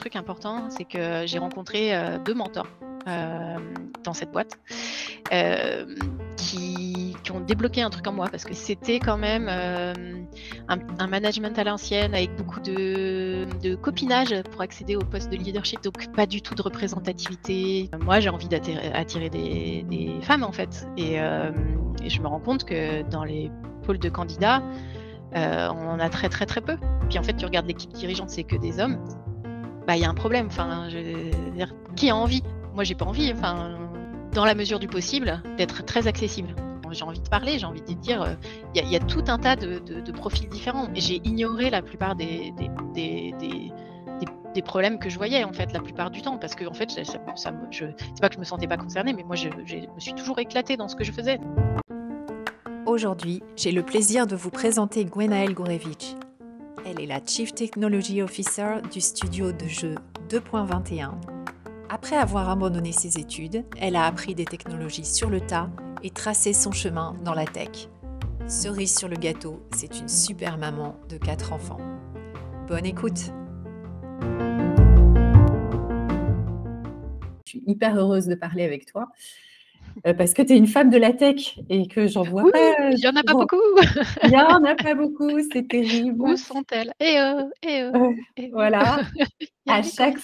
truc important, c'est que j'ai rencontré euh, deux mentors euh, dans cette boîte euh, qui, ont débloqué un truc en moi parce que c'était quand même un, management à l'ancienne avec beaucoup de, copinage pour accéder au poste de leadership, donc pas du tout de représentativité. Moi, j'ai envie d'attirer des, femmes en fait, et, je me rends compte que dans les pôles de candidats, on en a très très très peu puis en fait tu regardes l'équipe dirigeante, c'est que des hommes, bah il y a un problème. Enfin, qui a envie? Moi j'ai pas envie. Enfin, dans la mesure du possible, d'être très accessible. J'ai envie de parler, j'ai envie de dire, euh, il y, a tout un tas de, profils différents. J'ai ignoré la plupart des, des, problèmes que je voyais en fait la plupart du temps parce que en fait ça, ça, c'est pas que je me sentais pas concernée mais moi je, je me suis toujours éclatée dans ce que je faisais. Aujourd'hui, j'ai le plaisir de vous présenter Gwenaëlle Gourevitch, elle est la Chief Technology Officer du studio de jeu 2.21. Après avoir abandonné ses études, elle a appris des technologies sur le tas et tracé son chemin dans la tech. Cerise sur le gâteau, c'est une super maman de 4 enfants. Bonne écoute Je suis hyper heureuse de parler avec toi. Euh, parce que tu es une femme de la tech et que j'en vois pas. Il n'y en a pas beaucoup. Il n'y en a pas beaucoup, c'est terrible. Où sont-elles? Et eux, et eux. voilà. à chaque,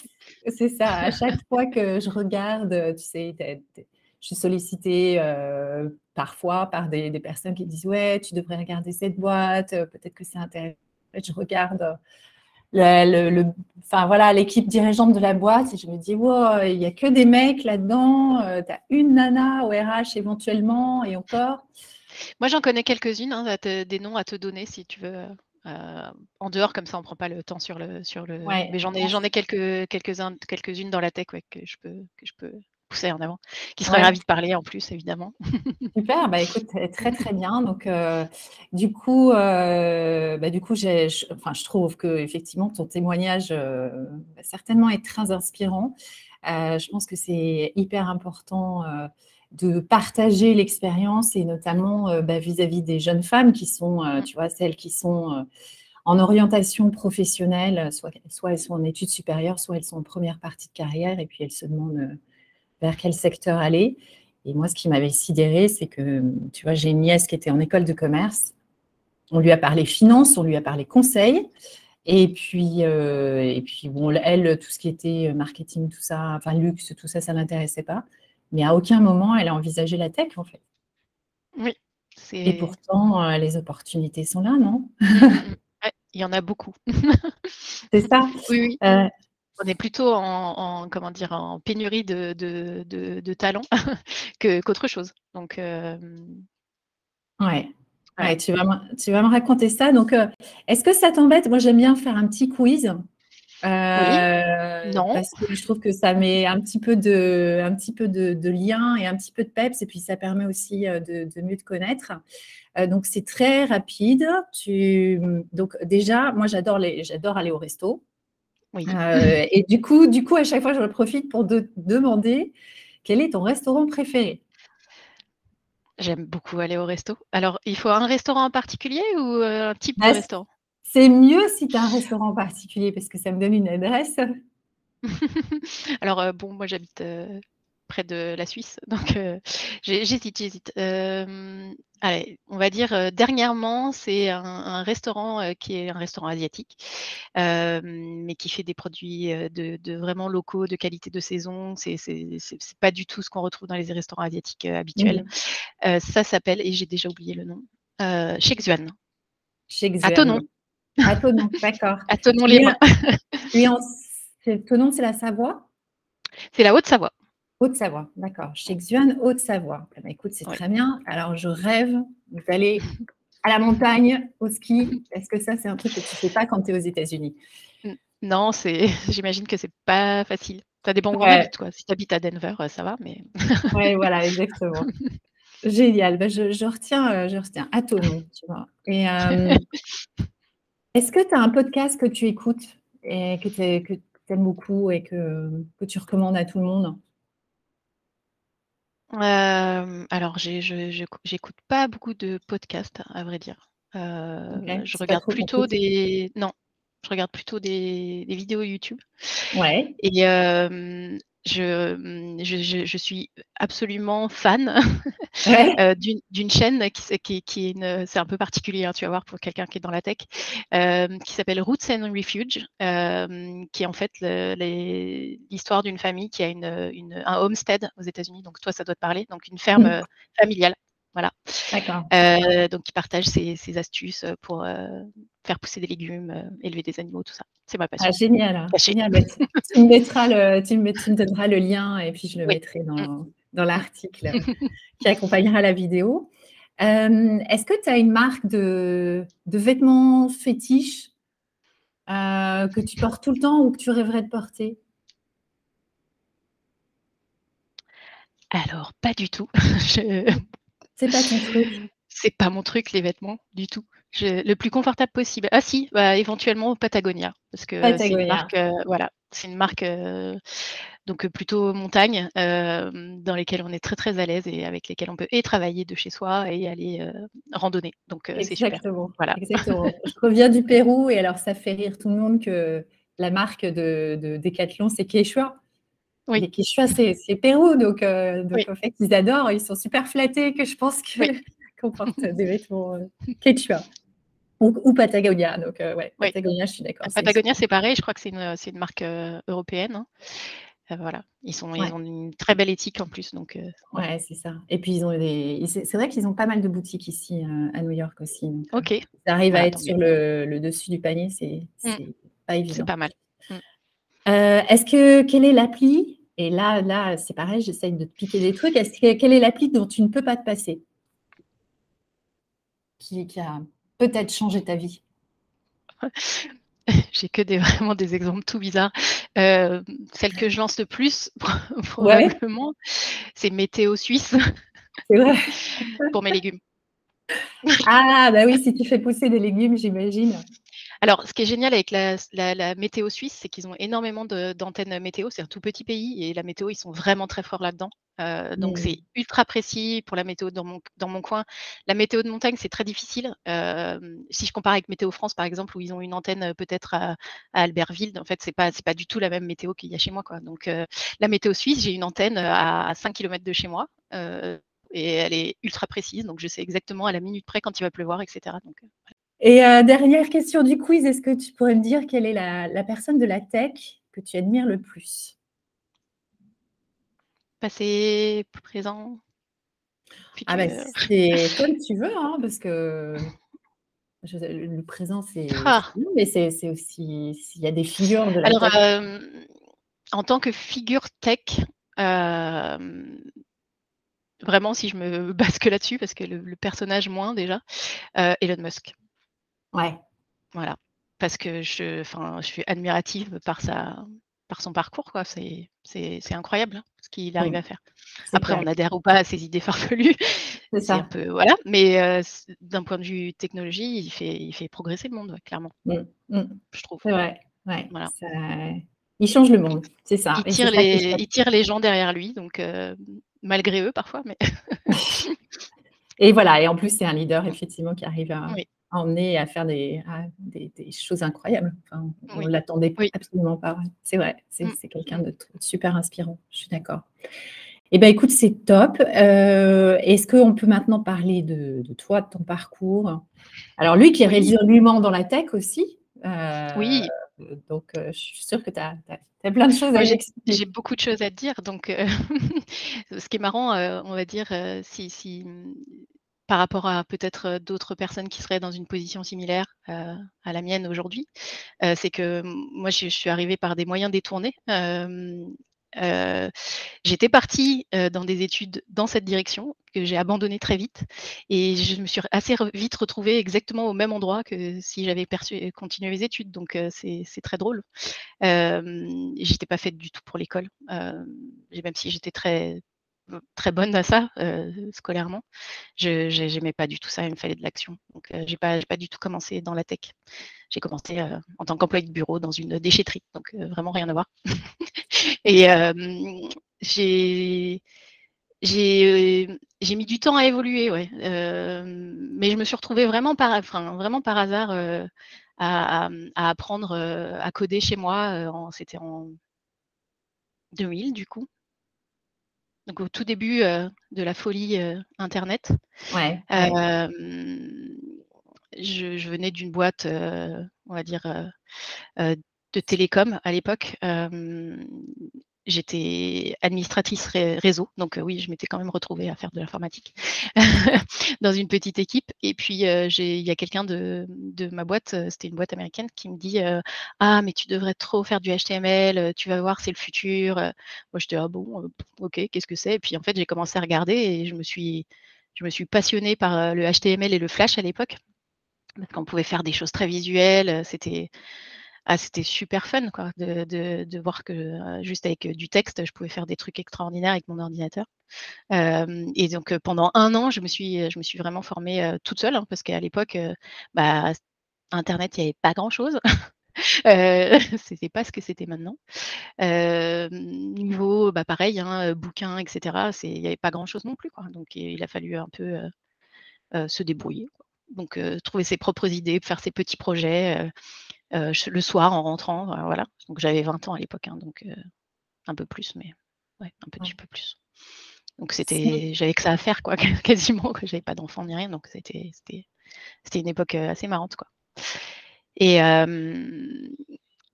c'est ça. À chaque fois que je regarde, tu sais, je suis sollicitée euh, parfois par des, des, personnes qui disent ouais, tu devrais regarder cette boîte, euh, peut-être que c'est intéressant. Je regarde le, enfin voilà, l'équipe dirigeante de la boîte, et je me dis, wow, il n'y a que des mecs là-dedans, euh, tu as une nana au RH éventuellement, et encore. Moi, j'en connais quelques-unes, hein, des noms à te donner si tu veux. Euh, en dehors, comme ça, on ne prend pas le temps sur le. Sur le... Mais j'en ai, j'en ai quelques, quelques-unes quelques dans la tech que, je peux, que je peux pousser en avant, qui serait ravi de parler en plus, évidemment. Super, bah écoute, très très bien. Donc, euh, du coup, euh, bah, du coup, j'ai, je, enfin, je trouve que effectivement ton témoignage euh, va certainement être très inspirant. je pense que c'est hyper important de partager l'expérience et notamment bah, vis-à-vis des jeunes femmes qui sont, mmh. tu vois, celles qui sont en orientation professionnelle, soit, soit elles sont en études supérieures, soit elles sont en première partie de carrière et puis elles se demandent vers quel secteur aller. Et moi, ce qui m'avait sidéré, c'est que, tu vois, j'ai une nièce qui était en école de commerce. On lui a parlé finance, on lui a parlé conseil. Et puis, euh, et puis bon, elle, tout ce qui était marketing, tout ça, enfin luxe, tout ça, ça l'intéressait pas. Mais à aucun moment, elle a envisagé la tech, en fait. Oui. Et pourtant, euh, les opportunités sont là, non? Il y en a beaucoup. c'est ça. Oui, oui. Euh, on est plutôt en, comment dire en pénurie de, de, de, talent qu'autre chose. Donc euh, ouais. tu, vas me, tu vas me raconter ça. Donc, euh, est-ce que ça t'embête? Moi, j'aime bien faire un petit quiz. Euh, non. Parce que je trouve que ça met un petit peu de, un petit peu de, de, lien et un petit peu de peps, et puis ça permet aussi de, mieux te connaître. donc c'est très rapide. Tu, donc déjà, moi j'adore les, j'adore aller au resto. Euh, et du coup, du coup, à chaque fois, je profite pour te demander quel est ton restaurant préféré. J'aime beaucoup aller au resto. Alors, il faut un restaurant en particulier ou euh, un type de bah, restaurant? C'est mieux si tu as un restaurant en particulier parce que ça me donne une adresse. Alors, euh, bon, moi j'habite près de la Suisse. Donc, euh, j'hésite, j'hésite. Euh, allez, on va dire, euh, dernièrement, c'est un, restaurant qui est un restaurant asiatique, mais qui fait des produits de, vraiment locaux, de qualité de saison. C'est pas du tout ce qu'on retrouve dans les restaurants asiatiques habituels. Mmh. ça s'appelle, et j'ai déjà oublié le nom, euh, Xuan. À Tonon. À Tonon, d'accord. À Tonon les mains. Tonon, c'est la Savoie? C'est la Haute-Savoie. Haute-Savoie, d'accord. Chez Xuan, Haute-Savoie. Eh ben, écoute, c'est très bien. Alors, je rêve d'aller à la montagne, au ski. Est-ce que ça, c'est un truc que tu ne fais pas quand tu es aux États-Unis? Non, c'est. j'imagine que c'est pas facile. Ça dépend où on habite, quoi. Si tu habites à Denver, ça va, mais. oui, voilà, exactement. Génial. Ben, je, retiens, je retiens à ton nom, tu vois. Et est-ce que tu as un podcast que tu écoutes et que tu aimes beaucoup et que, que tu recommandes à tout le monde? Alors, j'écoute pas beaucoup de podcasts, à vrai dire. je regarde plutôt des non, je regarde plutôt des vidéos YouTube Ouais. et je, je suis absolument fan, d'une chaîne qui qui est c'est un peu particulier, hein, tu vas voir pour quelqu'un qui est dans la tech, qui s'appelle Roots and Refuge, qui est en fait l'histoire d'une famille qui a une un homestead aux États-Unis, donc toi ça doit te parler, donc une ferme, mmh. familiale. Voilà. D'accord. Euh, donc, il partage ses, astuces euh, pour euh, faire pousser des légumes, élever des animaux, tout ça. C'est ma passion. Ah, génial. génial. Bah, tu, me mettras le, tu, me, donneras le lien et puis je le mettrai dans, mm. dans l'article qui accompagnera la vidéo. Est-ce que tu as une marque de, de vêtements fétiches que tu portes tout le temps ou que tu rêverais de porter? Alors, pas du tout. je, c'est pas ton truc. C'est pas mon truc, les vêtements, du tout. Le plus confortable possible. Ah si, bah, éventuellement Patagonia, parce que c'est une marque, euh, voilà, c'est une marque euh, donc plutôt montagne, euh, dans lesquelles on est très très à l'aise et avec lesquelles on peut et travailler de chez soi et aller randonner. Donc c'est super. Voilà. Exactement. Je reviens du Pérou et alors ça fait rire tout le monde que la marque de, de Decathlon, c'est Quechua. Oui. Les Quechua, c'est Pérou, donc, euh, en fait, ils adorent, ils sont super flattés que je pense qu'on porte des vêtements euh, Quechua. Ou, Patagonia, donc euh, ouais, Patagonia, je suis d'accord. Patagonia, c'est pareil, je crois que c'est une, une, marque européenne. Hein. voilà, ils, sont, ils ont une très belle éthique en plus. Donc, ouais, c'est ça. Et puis, ils ont des... c'est vrai qu'ils ont pas mal de boutiques ici à New York aussi. ok. ça arrive à être sur le, le, dessus du panier, c'est pas évident. C'est pas mal. Euh, est-ce que quelle est l'appli Et là, là, c'est pareil, j'essaye de te piquer des trucs. Est-ce que quelle est l'appli dont tu ne peux pas te passer? Qui, a peut-être changé ta vie J'ai que des vraiment des exemples tout bizarres. Euh, celle que je lance le plus, probablement, c'est Météo Suisse. C'est vrai. pour mes légumes. Ah, bah oui, si tu fais pousser des légumes, j'imagine. Alors, ce qui est génial avec la, météo suisse, c'est qu'ils ont énormément d'antennes météo. C'est un tout petit pays et la météo, ils sont vraiment très forts là-dedans. Euh, donc, c'est mmh. ultra précis pour la météo dans mon, dans mon coin. La météo de montagne, c'est très difficile. Euh, si je compare avec Météo France, par exemple, où ils ont une antenne euh, peut-être à, Albertville, en fait, c'est pas, pas du tout la même météo qu'il y a chez moi. Quoi. Donc, la météo suisse, j'ai une antenne à, 5 km de chez moi. et elle est ultra précise, donc je sais exactement à la minute près quand il va pleuvoir, etc. Donc, et euh, dernière question du quiz, est-ce que tu pourrais me dire quelle est la, personne de la tech que tu admires le plus? Passé, présent, Ah ben, c'est comme tu veux, hein, parce que le présent, c'est ah. mais c'est aussi s'il y a des figures de la Alors, tech. Euh, en tant que figure tech, euh, vraiment, si je me base que là-dessus, parce que le, personnage moins déjà, Elon Musk. Ouais. Voilà. Parce que je, enfin, je suis admirative par sa, par son parcours, quoi. C'est, c'est, incroyable hein, ce qu'il arrive à faire. Après, on adhère ou pas à ses idées farfelues. C'est ça. Un peu, voilà. Mais d'un point de vue technologie, il fait, il fait progresser le monde, clairement. Mmh, mmh. Je trouve. C'est vrai. Ouais. Voilà. Il change le monde, c'est ça. Il tire, les, il tire les gens derrière lui, donc malgré eux parfois, mais. et voilà. Et en plus, c'est un leader effectivement qui arrive à, emmener à faire des, des, choses incroyables. on ne l'attendait absolument pas. C'est vrai, mm. c'est quelqu'un de, super inspirant, je suis d'accord. Eh bien, écoute, c'est top. Euh, est-ce qu'on peut maintenant parler de, toi, de ton parcours? Alors, lui qui est résolument dans la tech aussi. Euh, oui. Donc, euh, je suis sûre que tu as, plein de choses à dire. J'ai beaucoup de choses à dire. Donc, ce qui est marrant, on va dire, si, si, par rapport à peut-être d'autres personnes qui seraient dans une position similaire à la mienne aujourd'hui, c'est que moi, je, suis arrivée par des moyens détournés. j'étais partie dans des études dans cette direction que j'ai abandonné très vite et je me suis assez vite retrouvée exactement au même endroit que si j'avais continué mes études. Donc c'est très drôle. j'étais pas faite du tout pour l'école, même si j'étais très très bonne à ça scolairement. Je n'aimais pas du tout ça, il me fallait de l'action. Donc j'ai pas du tout commencé dans la tech. J'ai commencé en tant qu'employé de bureau dans une déchetterie, donc vraiment rien à voir. Et j'ai mis du temps à évoluer, ouais. mais je me suis retrouvée vraiment par, vraiment par hasard à, apprendre à coder chez moi. C'était en 2000 du coup donc au tout début de la folie Internet. Je, venais d'une boîte, on va dire, de télécom à l'époque j'étais administratrice réseau, donc oui, je m'étais quand même retrouvée à faire de l'informatique dans une petite équipe. Et puis, il y a quelqu'un de, ma boîte, c'était une boîte américaine, qui me dit Ah, mais tu devrais trop faire du HTML, tu vas voir, c'est le futur. Moi, j'étais Ah bon, ok, qu'est-ce que c'est? Et puis, en fait, j'ai commencé à regarder et je me suis, je me suis passionnée par le HTML et le Flash à l'époque, parce qu'on pouvait faire des choses très visuelles. C'était ah, c'était super fun quoi, de, voir que juste avec du texte, je pouvais faire des trucs extraordinaires avec mon ordinateur. et donc pendant un an, je me suis, vraiment formée toute seule, hein, parce qu'à l'époque, bah, Internet, il n'y avait pas grand-chose. euh, c'était pas ce que c'était maintenant. niveau, bah, pareil, hein, bouquins, etc. Il n'y avait pas grand-chose non plus. Donc il a fallu un peu se débrouiller. Donc trouver ses propres idées, faire ses petits projets le soir en rentrant. voilà. Donc j'avais 20 ans à l'époque, hein, donc un peu plus, mais ouais, un petit peu plus. Donc c'était, j'avais que ça à faire, quoi, quasiment. que J'avais pas d'enfant ni rien, donc c'était, c'était, une époque assez marrante, quoi. Et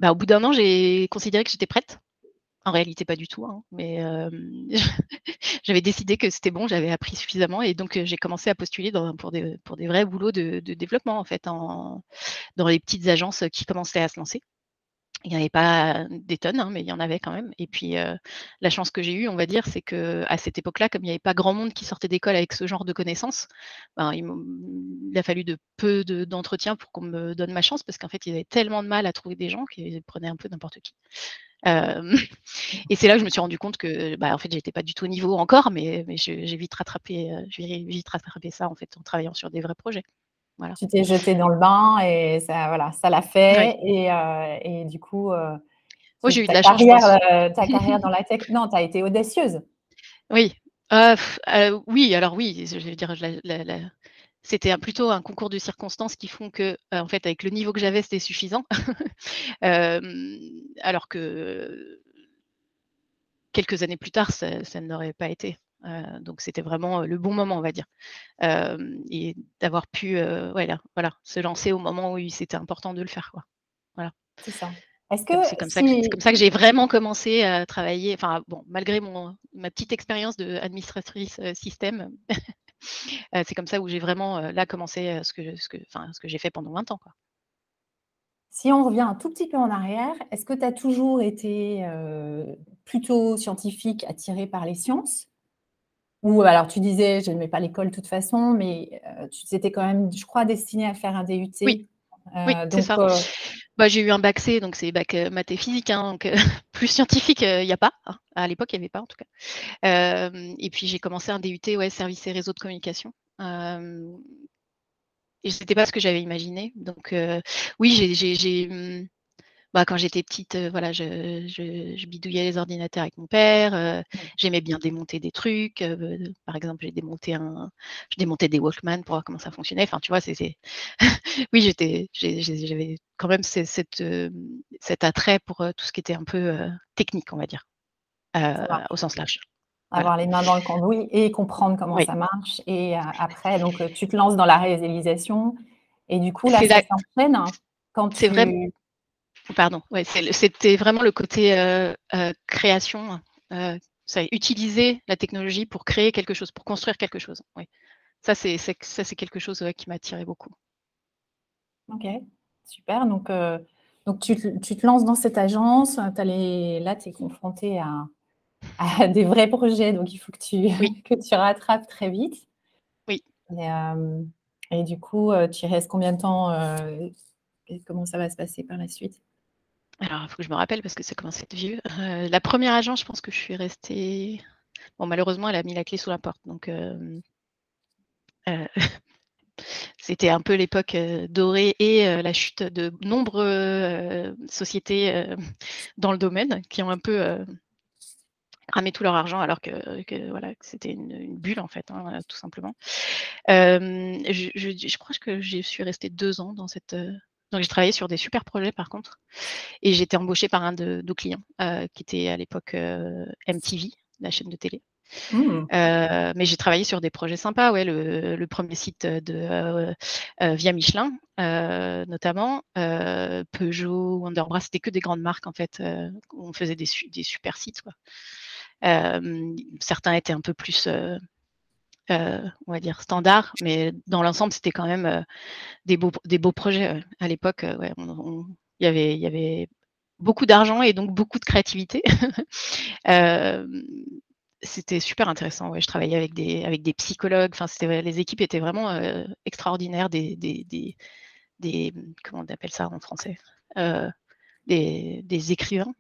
bah, au bout d'un an, j'ai considéré que j'étais prête. En réalité, pas du tout, hein, mais j'avais décidé que c'était bon, j'avais appris suffisamment et donc j'ai commencé à postuler pour, des, pour des vrais boulots de, développement en fait, dans les petites agences qui commençaient à se lancer. Il n'y en avait pas des tonnes, hein, mais il y en avait quand même. Et puis la chance que j'ai eue, on va dire, c'est que à cette époque-là, comme il n'y avait pas grand monde qui sortait d'école avec ce genre de connaissances, ben, il, a fallu de peu d'entretien pour qu'on me donne ma chance, parce qu'en fait, il y avait tellement de mal à trouver des gens qu'ils prenaient un peu n'importe qui. et c'est là que je me suis rendu compte que, bah, en fait, j'étais pas du tout au niveau encore, mais, j'ai vite rattrapé, ça en travaillant sur des vrais projets. Voilà. Tu t'es jeté dans le bain et ça, voilà, ça l'a fait. Et, du coup, j'ai eu de la carrière, ta carrière dans la tech, non, tu as été audacieuse. Oui, oui, alors oui, je veux dire, la, c'était plutôt un concours de circonstances qui font que, en fait, avec le niveau que j'avais, c'était suffisant. alors que quelques années plus tard, ça, ça n'aurait pas été. Donc c'était vraiment le bon moment, on va dire. et d'avoir pu voilà, voilà, se lancer au moment où c'était important de le faire. Quoi. Voilà. C'est ça. C'est comme, ça que, comme ça que j'ai vraiment commencé à travailler, enfin bon, malgré mon, ma petite expérience d'administratrice système, c'est comme ça où j'ai vraiment là commencé ce que, ce que, ce que j'ai fait pendant 20 ans. Quoi. Si on revient un tout petit peu en arrière, est-ce que tu as toujours été plutôt scientifique, attiré par les sciences? Ou alors tu disais, je n'aimais pas l'école de toute façon, mais tu étais quand même, je crois, destiné à faire un DUT. Oui, oui c'est ça. Bah, j'ai eu un bac C, donc c'est bac maths et physique, hein, donc plus scientifique, il n'y a pas. Hein. À l'époque, il n'y avait pas en tout cas. et puis j'ai commencé un DUT, ouais, service et réseau de communication. et c'était pas ce que j'avais imaginé. Donc oui, j'ai mmh, bah, quand j'étais petite, voilà, je, bidouillais les ordinateurs avec mon père. J'aimais bien démonter des trucs. par exemple, j'ai démonté un, je démontais des Walkman pour voir comment ça fonctionnait. Enfin, tu vois, c'est, oui, j'étais, j'avais quand même cette, cet attrait pour tout ce qui était un peu technique, on va dire, au sens large. Avoir les mains dans le cambouis et comprendre comment ça marche. Et après, donc, tu te lances dans la réalisation. Et du coup, là, ça s'enchaîne. Hein, quand C'est vrai. Pardon, ouais, c'était vraiment le côté euh, euh, création, euh, ça, utiliser la technologie pour créer quelque chose, pour construire quelque chose. Oui. Ça, c'est quelque chose qui m'a attiré beaucoup. Ok, super. Donc, donc tu, tu, te lances dans cette agence, les, là, tu es confronté à, à des vrais projets, donc il faut que tu, que tu rattrapes très vite. Oui. Et, du coup, tu restes combien de temps Comment ça va se passer par la suite? Alors, il faut que je me rappelle parce que ça commence à être vieux. la première agence, je pense que je suis restée. Bon, malheureusement, elle a mis la clé sous la porte. Donc, c'était un peu l'époque dorée et la chute de nombreuses sociétés dans le domaine qui ont un peu cramé tout leur argent alors que, voilà, c'était une, bulle en fait, hein, tout simplement. Je, crois que je suis restée deux ans dans cette. Donc j'ai travaillé sur des super projets par contre, et j'étais embauchée par un de nos clients qui était à l'époque MTV, la chaîne de télé. Mmh. Euh, mais j'ai travaillé sur des projets sympas, ouais, le, premier site de euh, euh, Via Michelin, notamment Peugeot, Wonderbra, c'était que des grandes marques en fait. On faisait des, des super sites. Quoi. certains étaient un peu plus, on va dire, standards, mais dans l'ensemble, c'était quand même des, beaux, des beaux projets. À l'époque, ouais, il y avait, beaucoup d'argent et donc beaucoup de créativité. c'était super intéressant. Je travaillais avec des, psychologues. Les équipes étaient vraiment euh, extraordinaires. Des, comment on appelle ça en français? Euh, des, écrivains.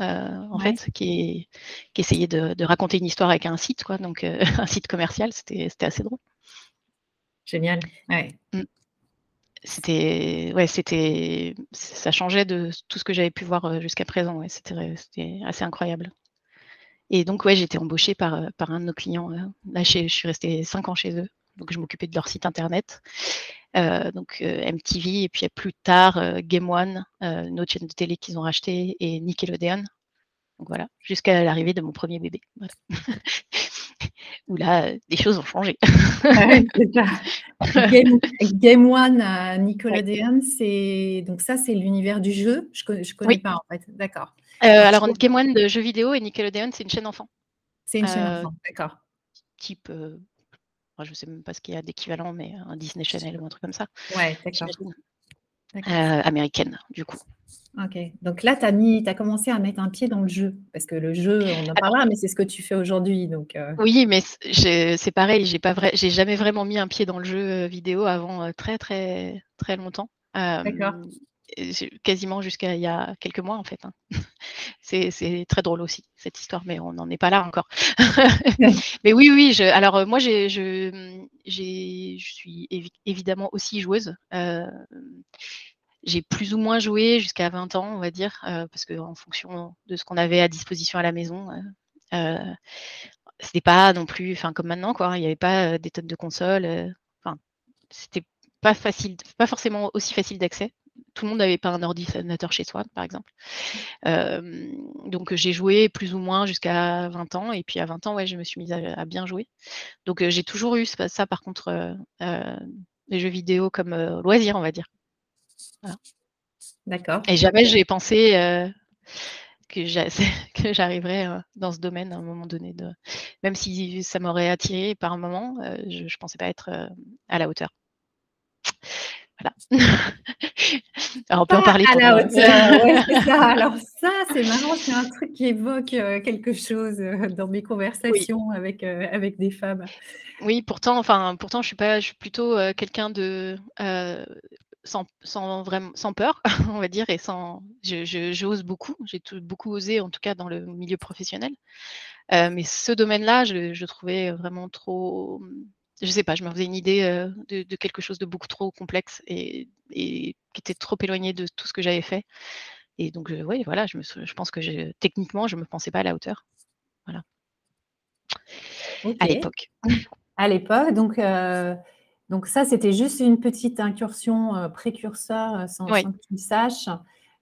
Euh, en fait, qui, qui essayaient de, de, raconter une histoire avec un site, quoi, donc un site commercial, c'était, assez drôle. Génial. Ouais. Mmh. C'était, ouais, c'était, ça changeait de tout ce que j'avais pu voir jusqu'à présent. Ouais, c'était, assez incroyable. Et donc, ouais, été embauchée par, euh, par un de nos clients. Euh, là, je suis restée cinq ans chez eux. Donc, je m'occupais de leur site internet. Euh, donc, MTV, et puis plus tard, Game One, une autre chaîne de télé qu'ils ont racheté, et Nickelodeon. Donc, voilà, jusqu'à l'arrivée de mon premier bébé. Où là, les choses ont changé. Game, One à Nickelodeon, c'est donc ça, c'est l'univers du jeu? Je ne connais pas en fait. D'accord. Euh, alors, Game One de jeux vidéo et Nickelodeon, c'est une chaîne enfant. C'est une chaîne euh, enfant, d'accord. Type, euh, je ne sais même pas ce qu'il y a d'équivalent, mais un Disney Channel ou un truc comme ça. Ouais, d'accord. américaine, du coup. Ok, donc là, tu as, as, commencé à mettre un pied dans le jeu, parce que le jeu, on en parlera, mais c'est ce que tu fais aujourd'hui. Donc, Oui, mais c'est pareil, j'ai vrai, jamais vraiment mis un pied dans le jeu vidéo avant très, très, très longtemps. D'accord quasiment jusqu'à il y a quelques mois en fait. Hein. C'est très drôle aussi cette histoire, mais on n'en est pas là encore. mais oui, oui. Je, alors euh, moi, je, je, suis évidemment aussi joueuse. Euh, j'ai plus ou moins joué jusqu'à 20 ans, on va dire, euh, parce que en fonction de ce qu'on avait à disposition à la maison, euh, c'était pas non plus, enfin comme maintenant, quoi. Il n'y avait pas des tonnes de consoles. Enfin, c'était pas facile, pas forcément aussi facile d'accès tout le monde n'avait pas un ordinateur chez soi, par exemple. donc j'ai joué plus ou moins jusqu'à 20 ans, et puis à 20 ans, ouais, je me suis mise à, bien jouer. Donc j'ai toujours eu ça, par contre, les jeux vidéo comme loisir, on va dire. D'accord. Et jamais j'ai pensé que j'arriverais dans ce domaine à un moment donné. De... Même si ça m'aurait attiré par un moment, je ne pensais pas être à la hauteur. Voilà. Alors, on peut en parler. À la hauteur, ça. Alors ça, c'est marrant, c'est un truc qui évoque euh, quelque chose euh, dans mes conversations avec, euh, avec des femmes. Oui, pourtant, enfin, pourtant, je suis pas, je suis plutôt quelqu'un de sans, sans, vraiment, sans peur, on va dire, et sans, j'ose beaucoup. J'ai beaucoup osé, en tout cas dans le milieu professionnel. mais ce domaine-là, je, je trouvais vraiment trop je sais pas, je me faisais une idée de, quelque chose de beaucoup trop complexe et, qui était trop éloigné de tout ce que j'avais fait. Et donc, oui, voilà, je, me, je pense que techniquement, je ne me pensais pas à la hauteur. Voilà. À l'époque. À l'époque, donc, donc ça, c'était juste une petite incursion précurseur sans, que tu le saches.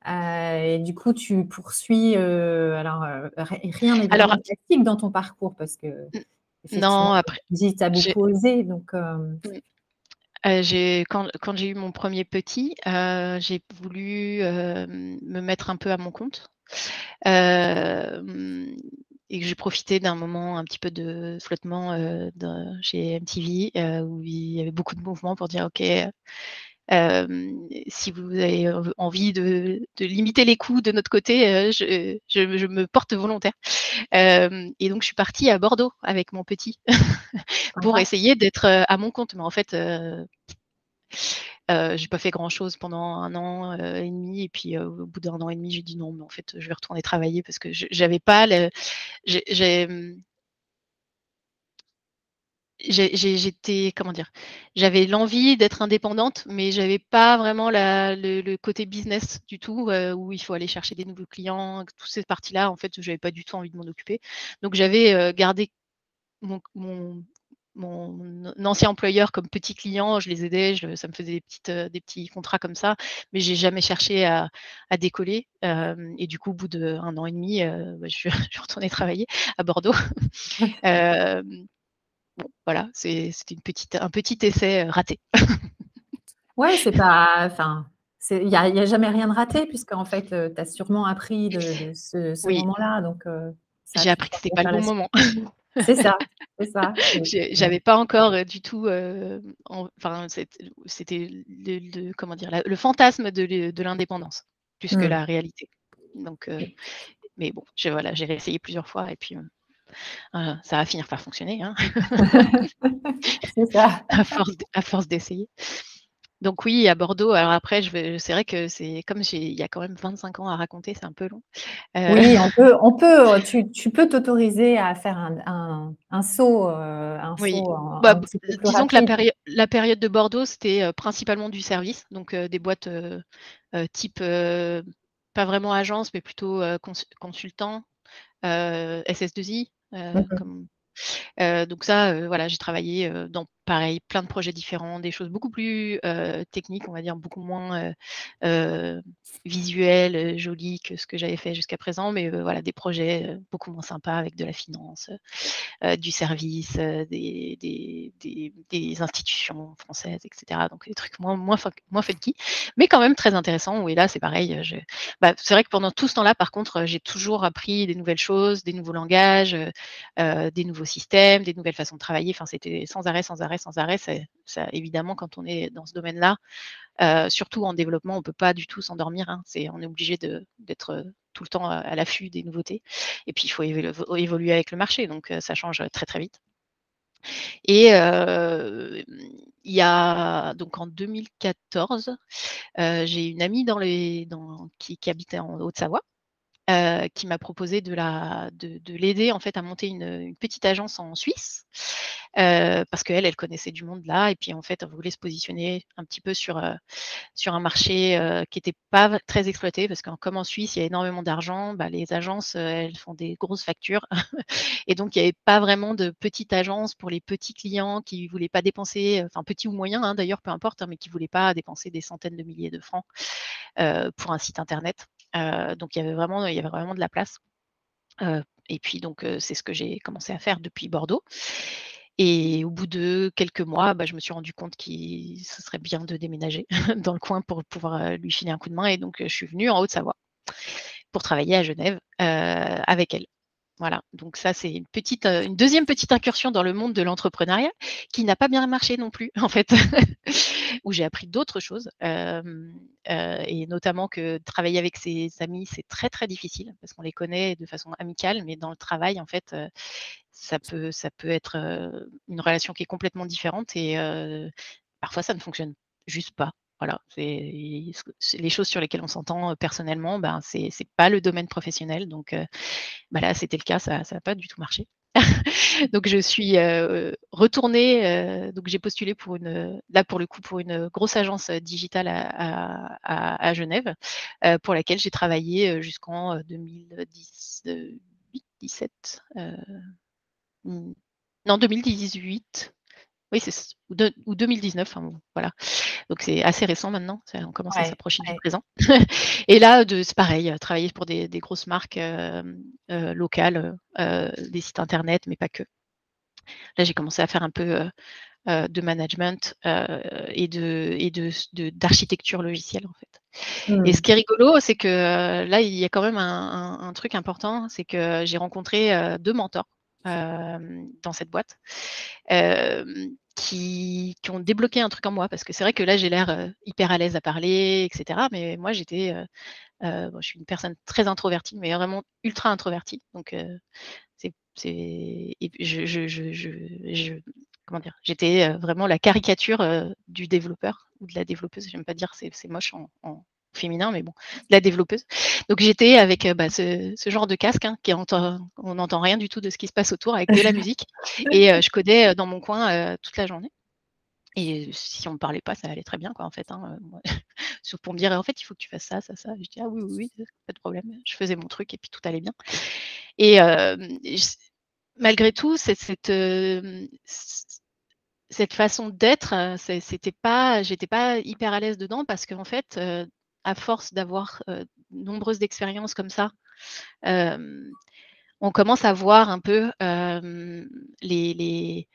et du coup, tu poursuis. alors, rien n'est classique dans ton parcours parce que non, après. Tu as beaucoup osé, donc. Euh, euh, quand, quand j'ai eu mon premier petit, euh, j'ai voulu me mettre un peu à mon compte. et j'ai profité d'un moment un petit peu de flottement chez MTV où il y avait beaucoup de mouvements pour dire OK, si vous avez envie de, limiter les coûts de notre côté, je, me porte volontaire. et donc, je suis partie à Bordeaux avec mon petit pour essayer d'être à mon compte. Mais en fait, euh, j'ai pas fait grand chose pendant un an et demi et puis au bout d'un an et demi j'ai dit non mais en fait je vais retourner travailler parce que j'avais pas le, j'étais comment dire j'avais l'envie d'être indépendante mais j'avais pas vraiment le, côté business du tout où il faut aller chercher des nouveaux clients toutes ces parties là en fait j'avais pas du tout envie de m'en occuper donc j'avais gardé mon, mon ancien employeur comme petit client, je les aidais, ça me faisait des, petites, des petits contrats comme ça, mais j'ai jamais cherché à, décoller. et du coup, au bout d'un an et demi, bah, je, suis, retournée travailler à Bordeaux. bon, voilà, c'était une petite, un petit essai raté. ouais, c'est pas. Enfin, il n'y a, jamais rien de raté, puisqu'en fait, tu as sûrement appris de, ce, moment-là. Donc, j'ai appris que ce n'était pas le bon moment. C'est ça, c'est ça. J'avais pas encore euh, du tout, euh, enfin, c'était le, comment dire, le fantasme de l'indépendance plus que mmh. la réalité. Donc, euh, mais bon, j'ai voilà, j'ai réessayé plusieurs fois et puis ça va finir par fonctionner. Hein. c'est ça. à force d'essayer. Donc oui, à Bordeaux. Alors après, c'est vrai que c'est comme il y a quand même 25 ans à raconter, c'est un peu long. Euh, oui, on peut, on peut, tu, peux t'autoriser à faire un, saut, un oui. Euh, bah, disons que la, période de Bordeaux, c'était euh, principalement du service, donc des boîtes type pas vraiment agence, mais plutôt consultant, SS2I, comme donc ça, voilà, j'ai travaillé dans pareil, plein de projets différents, des choses beaucoup plus techniques, on va dire, beaucoup moins visuels, jolis que ce que j'avais fait jusqu'à présent, mais voilà, des projets beaucoup moins sympas avec de la finance, du service, des, des, institutions françaises, etc. Donc des trucs moins, moins, moins funky, mais quand même très intéressants. Et là, c'est pareil. Bah, c'est vrai que pendant tout ce temps-là, par contre, j'ai toujours appris des nouvelles choses, des nouveaux langages, des nouveaux systèmes, des nouvelles façons de travailler. Enfin, c'était sans arrêt, sans arrêt, sans arrêt. Ça, évidemment, quand on est dans ce domaine-là, euh, surtout en développement, on ne peut pas du tout s'endormir. Hein. on est obligé d'être euh, tout le temps à, l'affût des nouveautés. Et puis, il faut évoluer avec le marché. Donc, euh, ça change très, très vite. Et il y a donc en 2014, j'ai une amie qui, qui habitait en Haute-Savoie euh, qui m'a proposé de, la, de, de l'aider en fait à monter une, une petite agence en Suisse euh, parce qu'elle, elle connaissait du monde là et puis en fait, elle voulait se positionner un petit peu sur, euh, sur un marché euh, qui n'était pas très exploité parce que comme en Suisse, il y a énormément d'argent, bah, les agences, elles font des grosses factures et donc il n'y avait pas vraiment de petite agence pour les petits clients qui voulaient pas dépenser, enfin petits ou moyens hein, d'ailleurs, peu importe, hein, mais qui voulaient pas dépenser des centaines de milliers de francs pour un site internet. Euh, donc il y avait vraiment, il y avait vraiment de la place. Euh, et puis donc c'est ce que j'ai commencé à faire depuis Bordeaux. Et au bout de quelques mois, bah, je me suis rendu compte qu'il ce serait bien de déménager dans le coin pour pouvoir lui filer un coup de main. Et donc, je suis venue en Haute-Savoie pour travailler à Genève avec elle. Voilà, donc ça c'est une petite, une deuxième petite incursion dans le monde de l'entrepreneuriat qui n'a pas bien marché non plus en fait, où j'ai appris d'autres choses et notamment que travailler avec ses amis c'est très très difficile parce qu'on les connaît de façon amicale, mais dans le travail en fait ça peut ça peut être une relation qui est complètement différente et parfois ça ne fonctionne juste pas. Voilà, c'est les choses sur lesquelles on s'entend personnellement, ben c'est pas le domaine professionnel, donc bah là c'était le cas, ça n'a pas du tout marché. donc je suis retournée, donc j'ai postulé pour une, là pour le coup pour une grosse agence digitale à, Genève, pour laquelle j'ai travaillé jusqu'en 2017, mmh, non 2018. Oui, c'est ou, 2019, voilà. Donc c'est assez récent maintenant, on commence à s'approcher du présent. et là, c'est pareil, euh, travailler pour des, grosses marques euh, euh, locales, des sites internet, mais pas que. Là, j'ai commencé à faire un peu de management et de et de d'architecture logicielle en fait. Et ce mmh. qui est rigolo, c'est que là, il y a quand même un truc important, c'est que j'ai rencontré deux mentors dans cette boîte qui, ont débloqué un truc en moi. Parce que c'est vrai que là, j'ai l'air hyper à l'aise à parler, etc. Mais moi, j'étais. je suis une personne très introvertie, mais vraiment ultra introvertie. Donc, c'est. Je, comment dire J'étais vraiment la caricature du développeur ou de la développeuse. J'aime pas dire c'est moche en, féminin, mais bon, la développeuse. Donc j'étais avec bah, ce, genre de casque hein, qui entend, on n'entend rien du tout de ce qui se passe autour avec de la musique. Et je codais dans mon coin toute la journée. Et si on ne parlait pas, ça allait très bien, quoi, en fait. Hein, pour me dire, en fait, il faut que tu fasses ça, ça, ça. Je dis, ah oui, oui, oui, pas de problème. Je faisais mon truc et puis tout allait bien. Et malgré tout, cette, cette, cette façon d'être, c'était pas, j'étais pas hyper à l'aise dedans parce qu'en fait, force d'avoir nombreuses expériences comme ça, on commence à voir un peu les,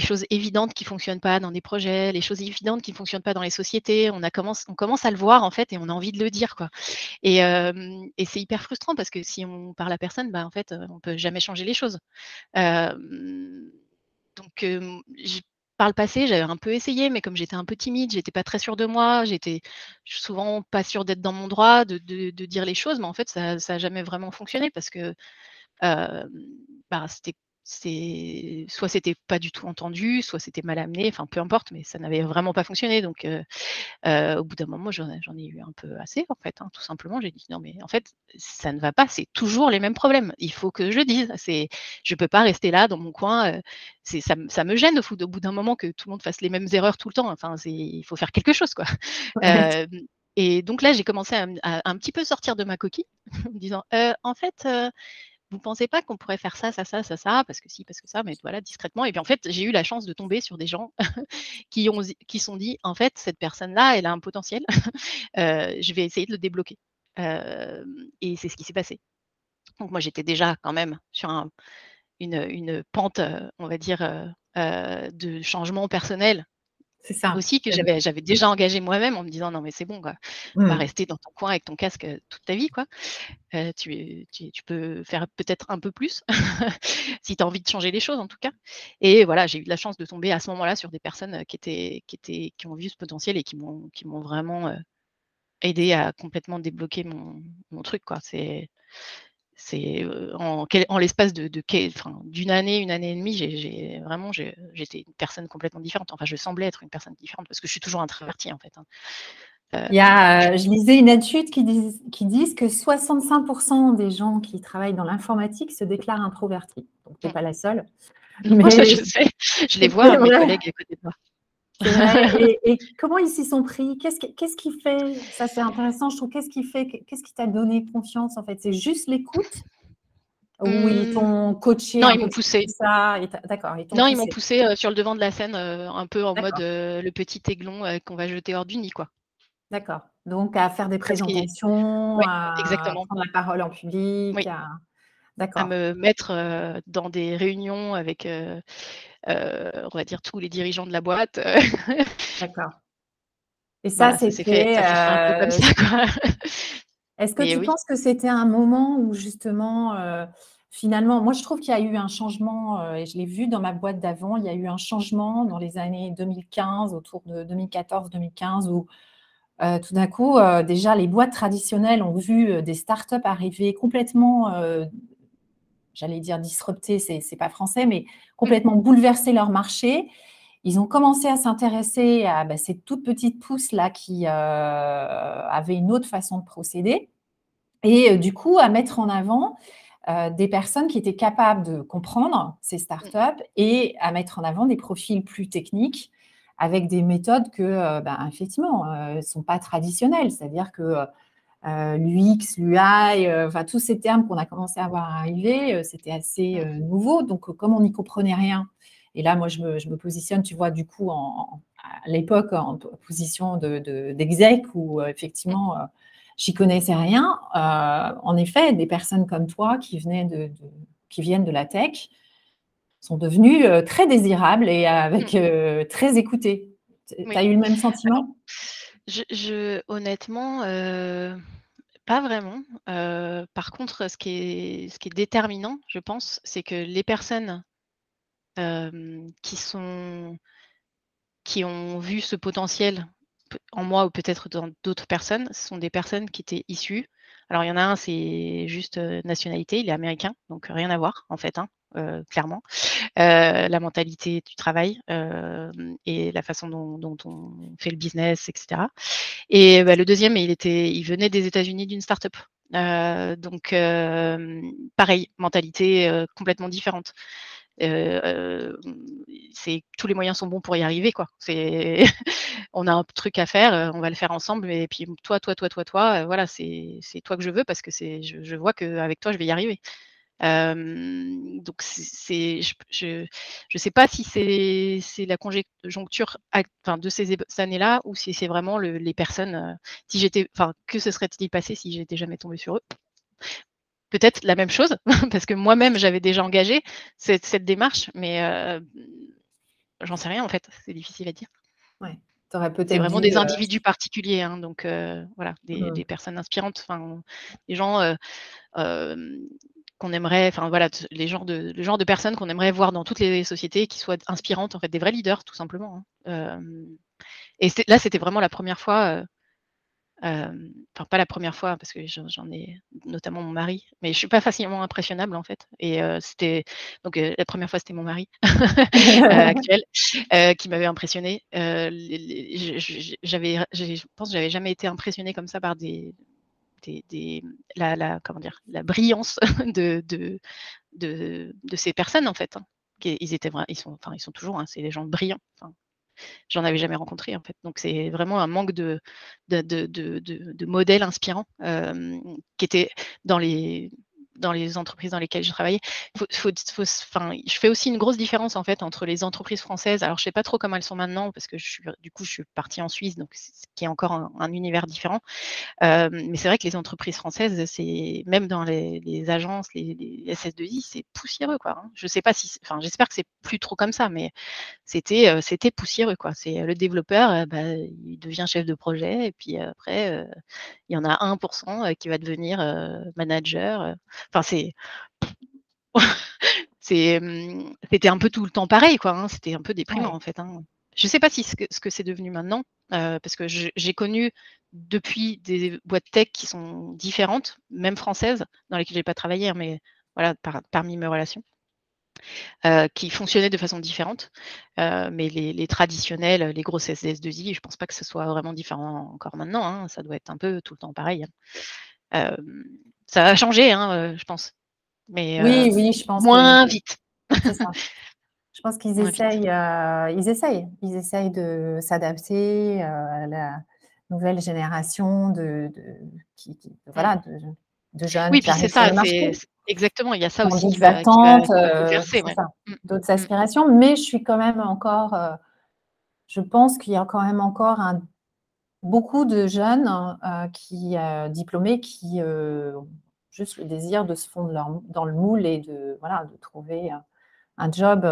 choses évidentes qui ne fonctionnent pas dans des projets, les choses évidentes qui ne fonctionnent pas dans les sociétés. On, commence, à le voir en fait et on a envie de le dire. Quoi. Et, c'est hyper frustrant parce que si on parle à personne, bah, en fait, on ne peut jamais changer les choses. donc, par le passé, j'avais un peu essayé, mais comme j'étais un peu timide, j'étais pas très sûre de moi, j'étais souvent pas sûre d'être dans mon droit, de, dire les choses, mais en fait, ça n'a jamais vraiment fonctionné parce que bah, c'était c'est soit c'était pas du tout entendu, soit c'était mal amené, enfin peu importe, mais ça n'avait vraiment pas fonctionné. Donc au bout d'un moment, j'en ai eu un peu assez en fait, hein, tout simplement. J'ai dit non mais en fait ça ne va pas, c'est toujours les mêmes problèmes. Il faut que je le dise. C'est, je peux pas rester là dans mon coin. c'est ça, ça, me gêne au, bout d'un moment que tout le monde fasse les mêmes erreurs tout le temps. Enfin il faut faire quelque chose quoi. et donc là j'ai commencé à, un petit peu sortir de ma coquille en me disant en fait vous pensez pas qu'on pourrait faire ça, ça, ça, ça, ça, parce que si, parce que ça, mais voilà, discrètement. Et puis en fait, j'ai eu la chance de tomber sur des gens qui ont qui sont dit, en fait, cette personne-là, elle a un potentiel, euh, je vais essayer de le débloquer. Euh, et c'est ce qui s'est passé. Donc moi, j'étais déjà quand même sur une, pente, euh, on va dire, de changement personnel c'est ça. Aussi que j'avais, j'avais déjà engagé moi-même en me disant non mais c'est bon quoi, on va mmh. rester dans ton coin avec ton casque toute ta vie quoi. tu, tu, peux faire peut-être un peu plus si tu as envie de changer les choses en tout cas. Et voilà, j'ai eu de la chance de tomber à ce moment-là sur des personnes qui étaient qui étaient qui ont vu ce potentiel et qui m'ont qui m'ont vraiment aidé à complètement débloquer mon, mon truc quoi. C'est c'est en, en l'espace de, d'une année, une année et demie, j'ai, vraiment j'étais une personne complètement différente. Enfin, je semblais être une personne différente parce que je suis toujours introvertie en fait. Hein. Il y a, je lisais une étude qui dit qui disent que 65% des gens qui travaillent dans l'informatique se déclarent introvertis. Donc, tu n'es pas la seule. Mais... je sais, je les vois, mes collègues à côté de moi. et, comment ils s'y sont pris? Qu'est-ce qui fait Ça, c'est intéressant, je trouve. Qu'est-ce qui fait Qu'est-ce qui t'a donné confiance en fait? C'est juste l'écoute? Ou ils mmh. t'ont coaché Non, ils m'ont poussé. D'accord. Non, ils m'ont poussé euh, sur le devant de la scène, euh, un peu en mode euh, le petit aiglon qu'on va jeter hors du nid, quoi. D'accord. Donc à faire des présentations, à exactement. prendre la parole en public, à... à me mettre dans des réunions avec on va dire, tous les dirigeants de la boîte. Euh. D'accord. Et ça, c'est fait, un peu comme ça. Est-ce que tu penses que c'était un moment où justement, euh, finalement, moi je trouve qu'il y a eu un changement, et je l'ai vu dans ma boîte d'avant, il y a eu un changement dans les années 2015, autour de 2014-2015, où tout d'un coup, déjà les boîtes traditionnelles ont vu des startups arriver complètement j'allais dire disrupter, c'est n'est pas français, mais complètement bouleverser leur marché. Ils ont commencé à s'intéresser à bah, ces toutes petites pousses-là qui euh, avaient une autre façon de procéder et euh, du coup à mettre en avant euh, des personnes qui étaient capables de comprendre ces startups et à mettre en avant des profils plus techniques avec des méthodes que, bah, effectivement, ne sont pas traditionnelles. C'est-à-dire que euh, l'UX, l'UI, euh, enfin tous ces termes qu'on a commencé à voir arriver, euh, c'était assez nouveau. Donc, comme on n'y comprenait rien, et là, moi, je me, positionne, tu vois, du coup, à l'époque, en position d'exec, de, où effectivement, j'y connaissais rien. en effet, des personnes comme toi qui, venaient de, qui viennent de la tech sont devenues très désirables et avec mmh. très écoutées. Tu as eu le même sentiment? Honnêtement, euh, pas vraiment. Euh, par contre, ce qui est, déterminant, je pense, c'est que les personnes qui sont qui ont vu ce potentiel en moi ou peut-être dans d'autres personnes, ce sont des personnes qui étaient issues. Alors, il y en a un, c'est juste nationalité, il est américain, donc rien à voir, en fait, hein, clairement. la mentalité du travail et la façon dont, on fait le business, etc. Et bah, le deuxième, il, était, il venait des États-Unis d'une start-up. donc, pareil, mentalité complètement différente tous les moyens sont bons pour y arriver quoi. On a un truc à faire, on va le faire ensemble et puis toi toi toi toi toi voilà c'est toi que je veux parce que je, je, vois qu'avec toi je vais y arriver. Donc c'est je, je sais pas si c'est la conjoncture enfin, de ces années-là ou si c'est vraiment les personnes si j'étais enfin que se serait-il passé si j'étais jamais tombée sur eux? Peut-être la même chose, parce que moi-même, j'avais déjà engagé cette, démarche, mais euh, j'en sais rien en fait, c'est difficile à dire. Ouais. C'est vraiment des euh, individus particuliers, hein, donc euh, voilà, mmh. des, personnes inspirantes, des gens qu'on aimerait, enfin voilà, les genres de, le genre de personnes qu'on aimerait voir dans toutes les sociétés, qui soient inspirantes, en fait, des vrais leaders, tout simplement. Hein. et là, c'était vraiment la première fois enfin pas la première fois parce que j'en ai notamment mon mari, mais je suis pas facilement impressionnable en fait. Et c'était donc la première fois c'était mon mari actuel qui m'avait impressionné. j'avais, je pense j'avais jamais été impressionnée comme ça par des, des, la, brillance de, ces personnes en fait. Hein. Ils étaient, ils sont, ils sont toujours, hein, c'est des gens brillants. J'en avais jamais rencontré en fait. Donc c'est vraiment un manque de, modèles inspirants qui étaient dans les dans les entreprises dans lesquelles je travaillais. Faut, je fais aussi une grosse différence en fait entre les entreprises françaises. Alors je sais pas trop comment elles sont maintenant parce que du coup je suis partie en Suisse, donc qui est encore un, univers différent. Euh, mais c'est vrai que les entreprises françaises, c'est même dans les, agences, les, SS2I, c'est poussiéreux quoi. Hein. Je sais pas si, enfin j'espère que c'est plus trop comme ça, mais c'était euh, c'était poussiéreux quoi. C'est le développeur, euh, bah, il devient chef de projet et puis après il y en a 1% qui va devenir manager. Enfin, c'est. C'était un peu tout le temps pareil, quoi. Hein. C'était un peu déprimant, en fait. Hein. Je ne sais pas si ce que c'est devenu maintenant, euh, parce que j'ai connu depuis des boîtes tech qui sont différentes, même françaises, dans lesquelles je n'ai pas travaillé, hein, mais voilà, parmi mes relations. Euh, qui fonctionnaient de façon différente. Euh, mais les, traditionnels, les grosses SS2I, je ne pense pas que ce soit vraiment différent encore maintenant. Ça doit être un peu tout le temps pareil ça a changé, hein, euh, je pense. Mais oui, euh, oui, je pense. Moins vite. Je pense qu'ils essayent, euh, ils essayent, ils essayent de s'adapter à la nouvelle génération de, qui, voilà, mmh. de, jeunes. Oui, puis c'est ça, exactement. Il y a ça aussi. D'autres mmh. aspirations, mais je suis quand même encore. je pense qu'il y a quand même encore un beaucoup de jeunes euh, qui, euh, diplômés qui euh, ont juste le désir de se fondre dans le moule et de, voilà, de trouver un job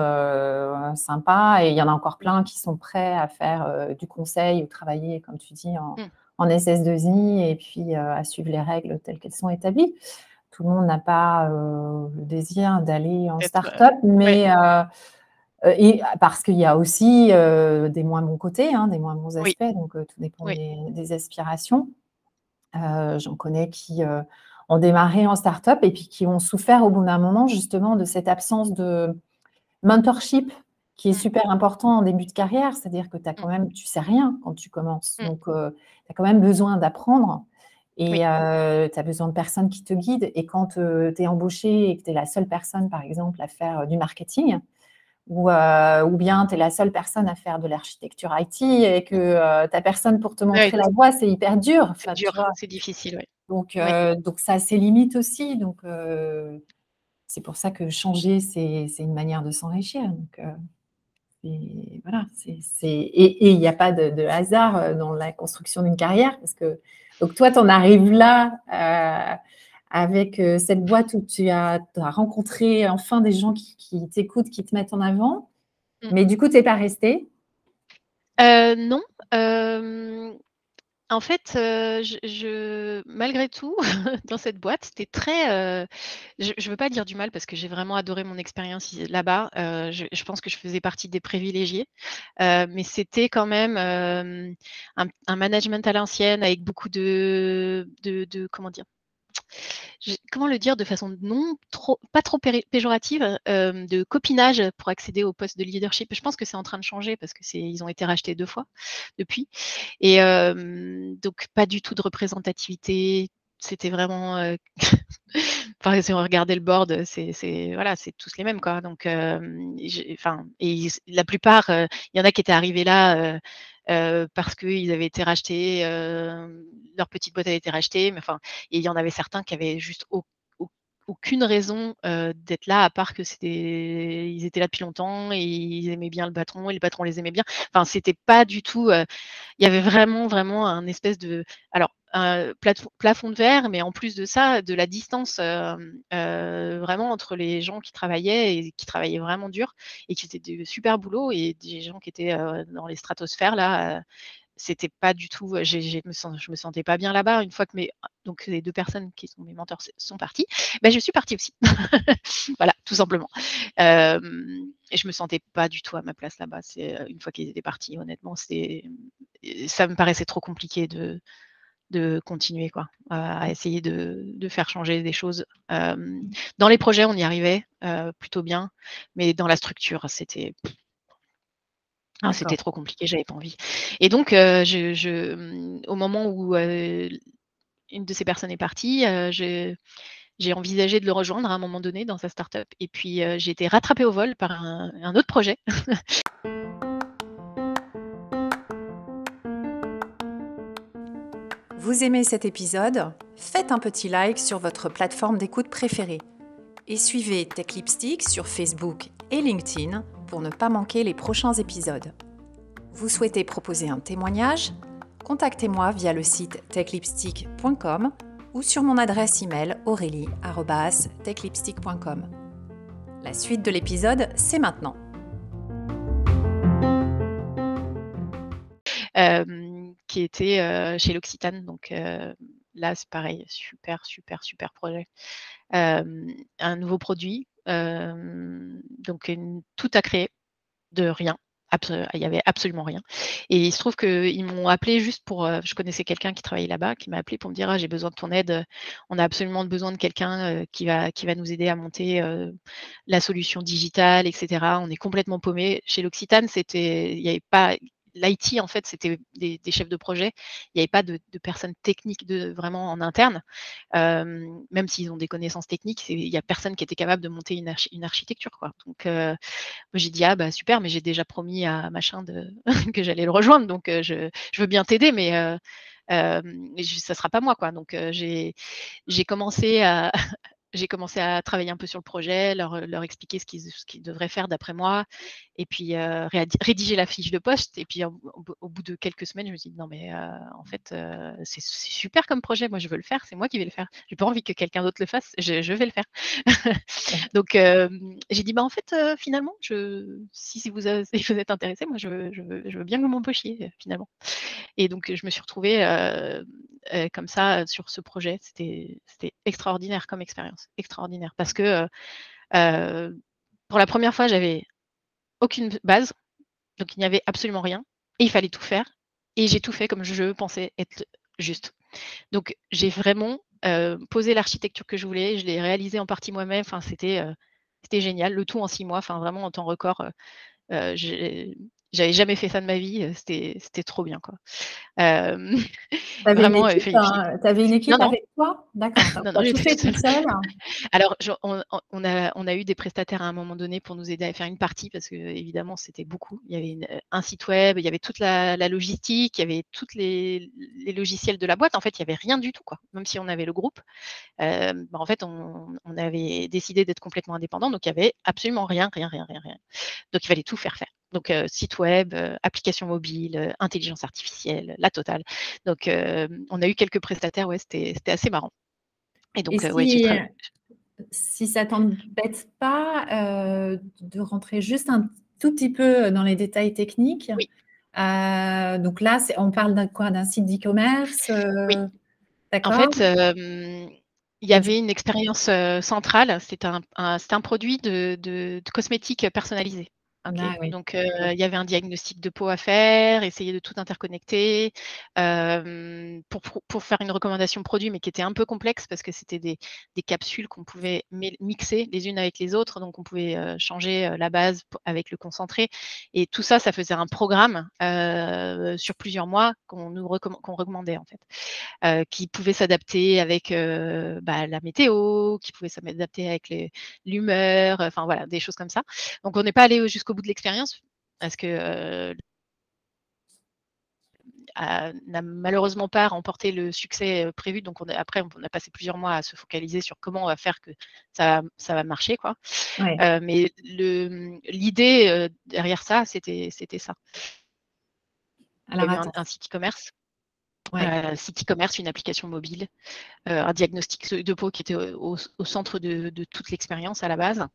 sympa. Et il y en a encore plein qui sont prêts à faire du conseil ou travailler, comme tu dis, en, mmh. SS2I et puis à suivre les règles telles qu'elles sont établies. Tout le monde n'a pas le désir d'aller en start-up, mais et parce qu'il y a aussi euh, des moins bons côtés, hein, des moins bons aspects, donc euh, tout dépend des, aspirations. J'en connais qui ont démarré en start-up et puis qui ont souffert au bout d'un moment justement de cette absence de mentorship qui est mmh. super important en début de carrière, c'est-à-dire que tu as quand mmh. même, tu sais rien quand tu commences, mmh. donc tu as quand même besoin d'apprendre et tu as besoin de personnes qui te guident. Et quand tu es embauché et que tu es la seule personne, par exemple, à faire du marketing, euh, ou, bien tu es la seule personne à faire de l'architecture IT et que euh, tu n'as personne pour te montrer la voie, c'est hyper dur. C'est dur, c'est difficile. oui. Donc, euh, donc ça a ses limites aussi. Donc, c'est pour ça que changer, c'est une manière de s'enrichir. Donc, voilà, et il n'y a pas de, de, hasard dans la construction d'une carrière parce que donc toi, tu en arrives là avec euh, cette boîte où tu as, rencontré enfin des gens qui, t'écoutent, qui te mettent en avant. Mm. Mais du coup, tu n'es pas resté euh, Non. Euh, En fait, je malgré tout, dans cette boîte, c'était très, je ne veux pas dire du mal parce que j'ai vraiment adoré mon expérience là-bas. je pense que je faisais partie des privilégiés. mais c'était quand même, un management à l'ancienne avec beaucoup de de comment dire? Comment le dire de façon non pas trop péjorative, euh, de copinage pour accéder au poste de leadership? Je pense que c'est en train de changer parce que ils ont été rachetés deux fois depuis. Et euh, donc pas du tout de représentativité. C'était vraiment, euh, enfin, si on regardait le board, c'est, voilà, c'est tous les mêmes quoi. Donc, enfin, et la plupart, il y en a qui étaient arrivés là parce qu'ils avaient été rachetés, leur petite boîte avait été rachetée, mais enfin, il y en avait certains qui avaient juste aucune raison d'être là à part que c'était ils étaient là depuis longtemps et ils aimaient bien le patron et le patron les aimait bien. Enfin, c'était pas du tout. il y avait vraiment vraiment un espèce de alors un plafond de verre, mais en plus de ça, de la distance vraiment entre les gens qui travaillaient et qui travaillaient vraiment dur et qui faisaient du super boulot et des gens qui étaient dans les stratosphères là. C'était pas du tout, je me, me sentais pas bien là-bas. Une fois que mes, donc les deux personnes qui sont mes mentors sont parties, ben je suis partie aussi. voilà, tout simplement. et je me sentais pas du tout à ma place là-bas. C'est une fois qu'ils étaient partis, honnêtement, c'est, ça me paraissait trop compliqué de, de continuer quoi, à essayer de, faire changer des choses. dans les projets, on y arrivait plutôt bien, mais dans la structure, c'était ah, c'était trop compliqué, j'avais pas envie. Et donc, je, mmh, au moment où une de ces personnes est partie, j'ai envisagé de le rejoindre à un moment donné dans sa startup. Et puis, j'ai été rattrapée au vol par un autre projet. Vous aimez cet épisode? Faites un petit like sur votre plateforme d'écoute préférée et suivez Tech Lipstick sur Facebook et LinkedIn pour ne pas manquer les prochains épisodes. Vous souhaitez proposer un témoignage? Contactez-moi via le site techlipstick.com ou sur mon adresse email aurélie@techlipstick.com. La suite de l'épisode, c'est maintenant. Euh, qui était chez l'Occitane. Donc là, c'est pareil, super, super, super projet. un nouveau produit, donc tout à créer de rien. il n'y avait absolument rien. Et il se trouve qu'ils m'ont appelé juste pour. je connaissais quelqu'un qui travaillait là-bas, qui m'a appelé pour me dire ah, j'ai besoin de ton aide. On a absolument besoin de quelqu'un qui, va, nous aider à monter la solution digitale, etc. On est complètement paumé. Chez l'Occitane, c'était, il n'y avait pas, l'IT, en fait, c'était des, chefs de projet. Il n'y avait pas de, personnes techniques vraiment en interne. même s'ils ont des connaissances techniques, il n'y a personne qui était capable de monter une, architecture. Donc, j'ai dit, ah bah super, mais j'ai déjà promis à machin que j'allais le rejoindre. Donc, je, veux bien t'aider, mais ça ne sera pas moi. Donc, j'ai commencé à, j'ai commencé à travailler un peu sur le projet, leur, leur expliquer ce qu'ils devraient faire d'après moi, et puis euh, rédiger la fiche de poste. Et puis au, bout de quelques semaines, je me suis dit non mais euh, en fait euh, c'est super comme projet, moi je veux le faire, c'est moi qui vais le faire. J'ai pas envie que quelqu'un d'autre le fasse, je, vais le faire. Donc j'ai dit bah en fait finalement, je, si, vous, vous, êtes intéressé, moi je veux, je veux, je veux bien que vous m'embauchiez finalement. Et donc je me suis retrouvée comme ça sur ce projet. C'était extraordinaire comme expérience extraordinaire parce que pour la première fois, j'avais aucune base, donc il n'y avait absolument rien et il fallait tout faire. Et j'ai tout fait comme je pensais être juste. Donc j'ai vraiment posé l'architecture que je voulais, je l'ai réalisé en partie moi-même. Enfin, c'était c'était génial, le tout en six mois, enfin vraiment en temps record. J'avais jamais fait ça de ma vie, c'était trop bien. quoi. Euh, vraiment, une équipe, hein, avais une équipe avec toi? D'accord. Tu fais tout seul Alors, on, on, a, on, a, eu des prestataires à un moment donné pour nous aider à faire une partie parce que, évidemment, c'était beaucoup. Il y avait un site web, il y avait toute la, logistique, il y avait tous les, les, logiciels de la boîte. En fait, il n'y avait rien du tout, quoi. Même si on avait le groupe. Euh, bah, en fait, on, on avait décidé d'être complètement indépendant, donc il n'y avait absolument rien, rien, rien, rien, rien. Donc, il fallait tout faire faire. Donc, site web, application mobile, intelligence artificielle, la totale. Donc, on a eu quelques prestataires, ouais, c'était assez marrant. Et donc, si, si ça t'embête pas de rentrer juste un tout petit peu dans les détails techniques, donc là, on parle d'un quoi D'un site d'e-commerce Oui. En fait, il y avait une expérience centrale. Un, un, produit de, de, de cosmétiques personnalisés. Ah Donc, il y avait un diagnostic de peau à faire, essayer de tout interconnecter pour, pour, faire une recommandation produit, mais qui était un peu complexe parce que c'était des, des, capsules qu'on pouvait mixer les unes avec les autres. Donc, on pouvait changer la base avec le concentré. Et tout ça, ça faisait un programme sur plusieurs mois qu'on nous qu'on recommandait, en fait, qui pouvait s'adapter avec bah, la météo, qui pouvait s'adapter avec l'humeur, enfin voilà, des choses comme ça. Donc, on n'est pas allé jusqu'au au bout de l'expérience parce que n'a malheureusement pas remporté le succès prévu. Donc on après, on a passé plusieurs mois à se focaliser sur comment on va faire que ça, ça va marcher. Quoi. mais l'idée derrière ça, c'était ça. Alors, Il y un, site e-commerce. Site e-commerce, une application mobile, un diagnostic de peau qui était au, centre de, de toute l'expérience à la base.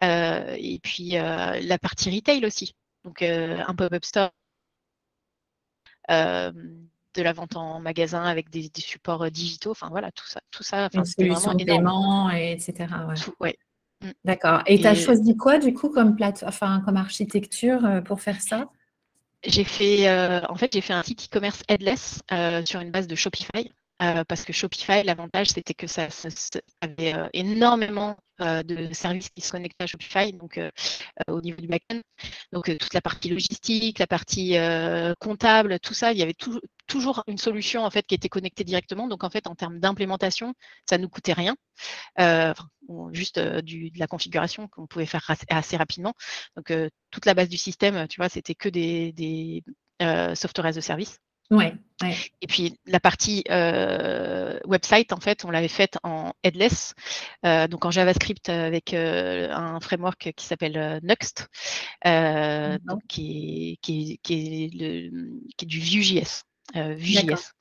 et puis la partie retail aussi. Donc un pop-up store de la vente en magasin avec des, supports digitaux. Enfin voilà, tout ça, tout ça. Enfin, c'était vraiment de paiement, et etc. Ouais. Mmh. D'accord. Et tu as choisi quoi du coup comme plate... enfin, comme architecture pour faire ça? J'ai fait, en fait, j'ai fait un site e-commerce headless sur une base de Shopify. Parce que Shopify, l'avantage, c'était que ça, avait énormément de services qui se connectaient à Shopify, donc au niveau du backend. Donc toute la partie logistique, la partie comptable, tout ça, il y avait toujours une solution en fait qui était connectée directement. Donc en fait, en termes d'implémentation, ça ne nous coûtait rien, juste de la configuration qu'on pouvait faire assez, rapidement. Donc toute la base du système, tu vois, c'était que des, des software as a service. Ouais, Et puis la partie euh, website, en fait, on l'avait faite en headless, euh, donc en JavaScript avec euh, un framework qui s'appelle Next, donc qui, est, qui, qui, est le, qui est du Vue.js. Vue.js.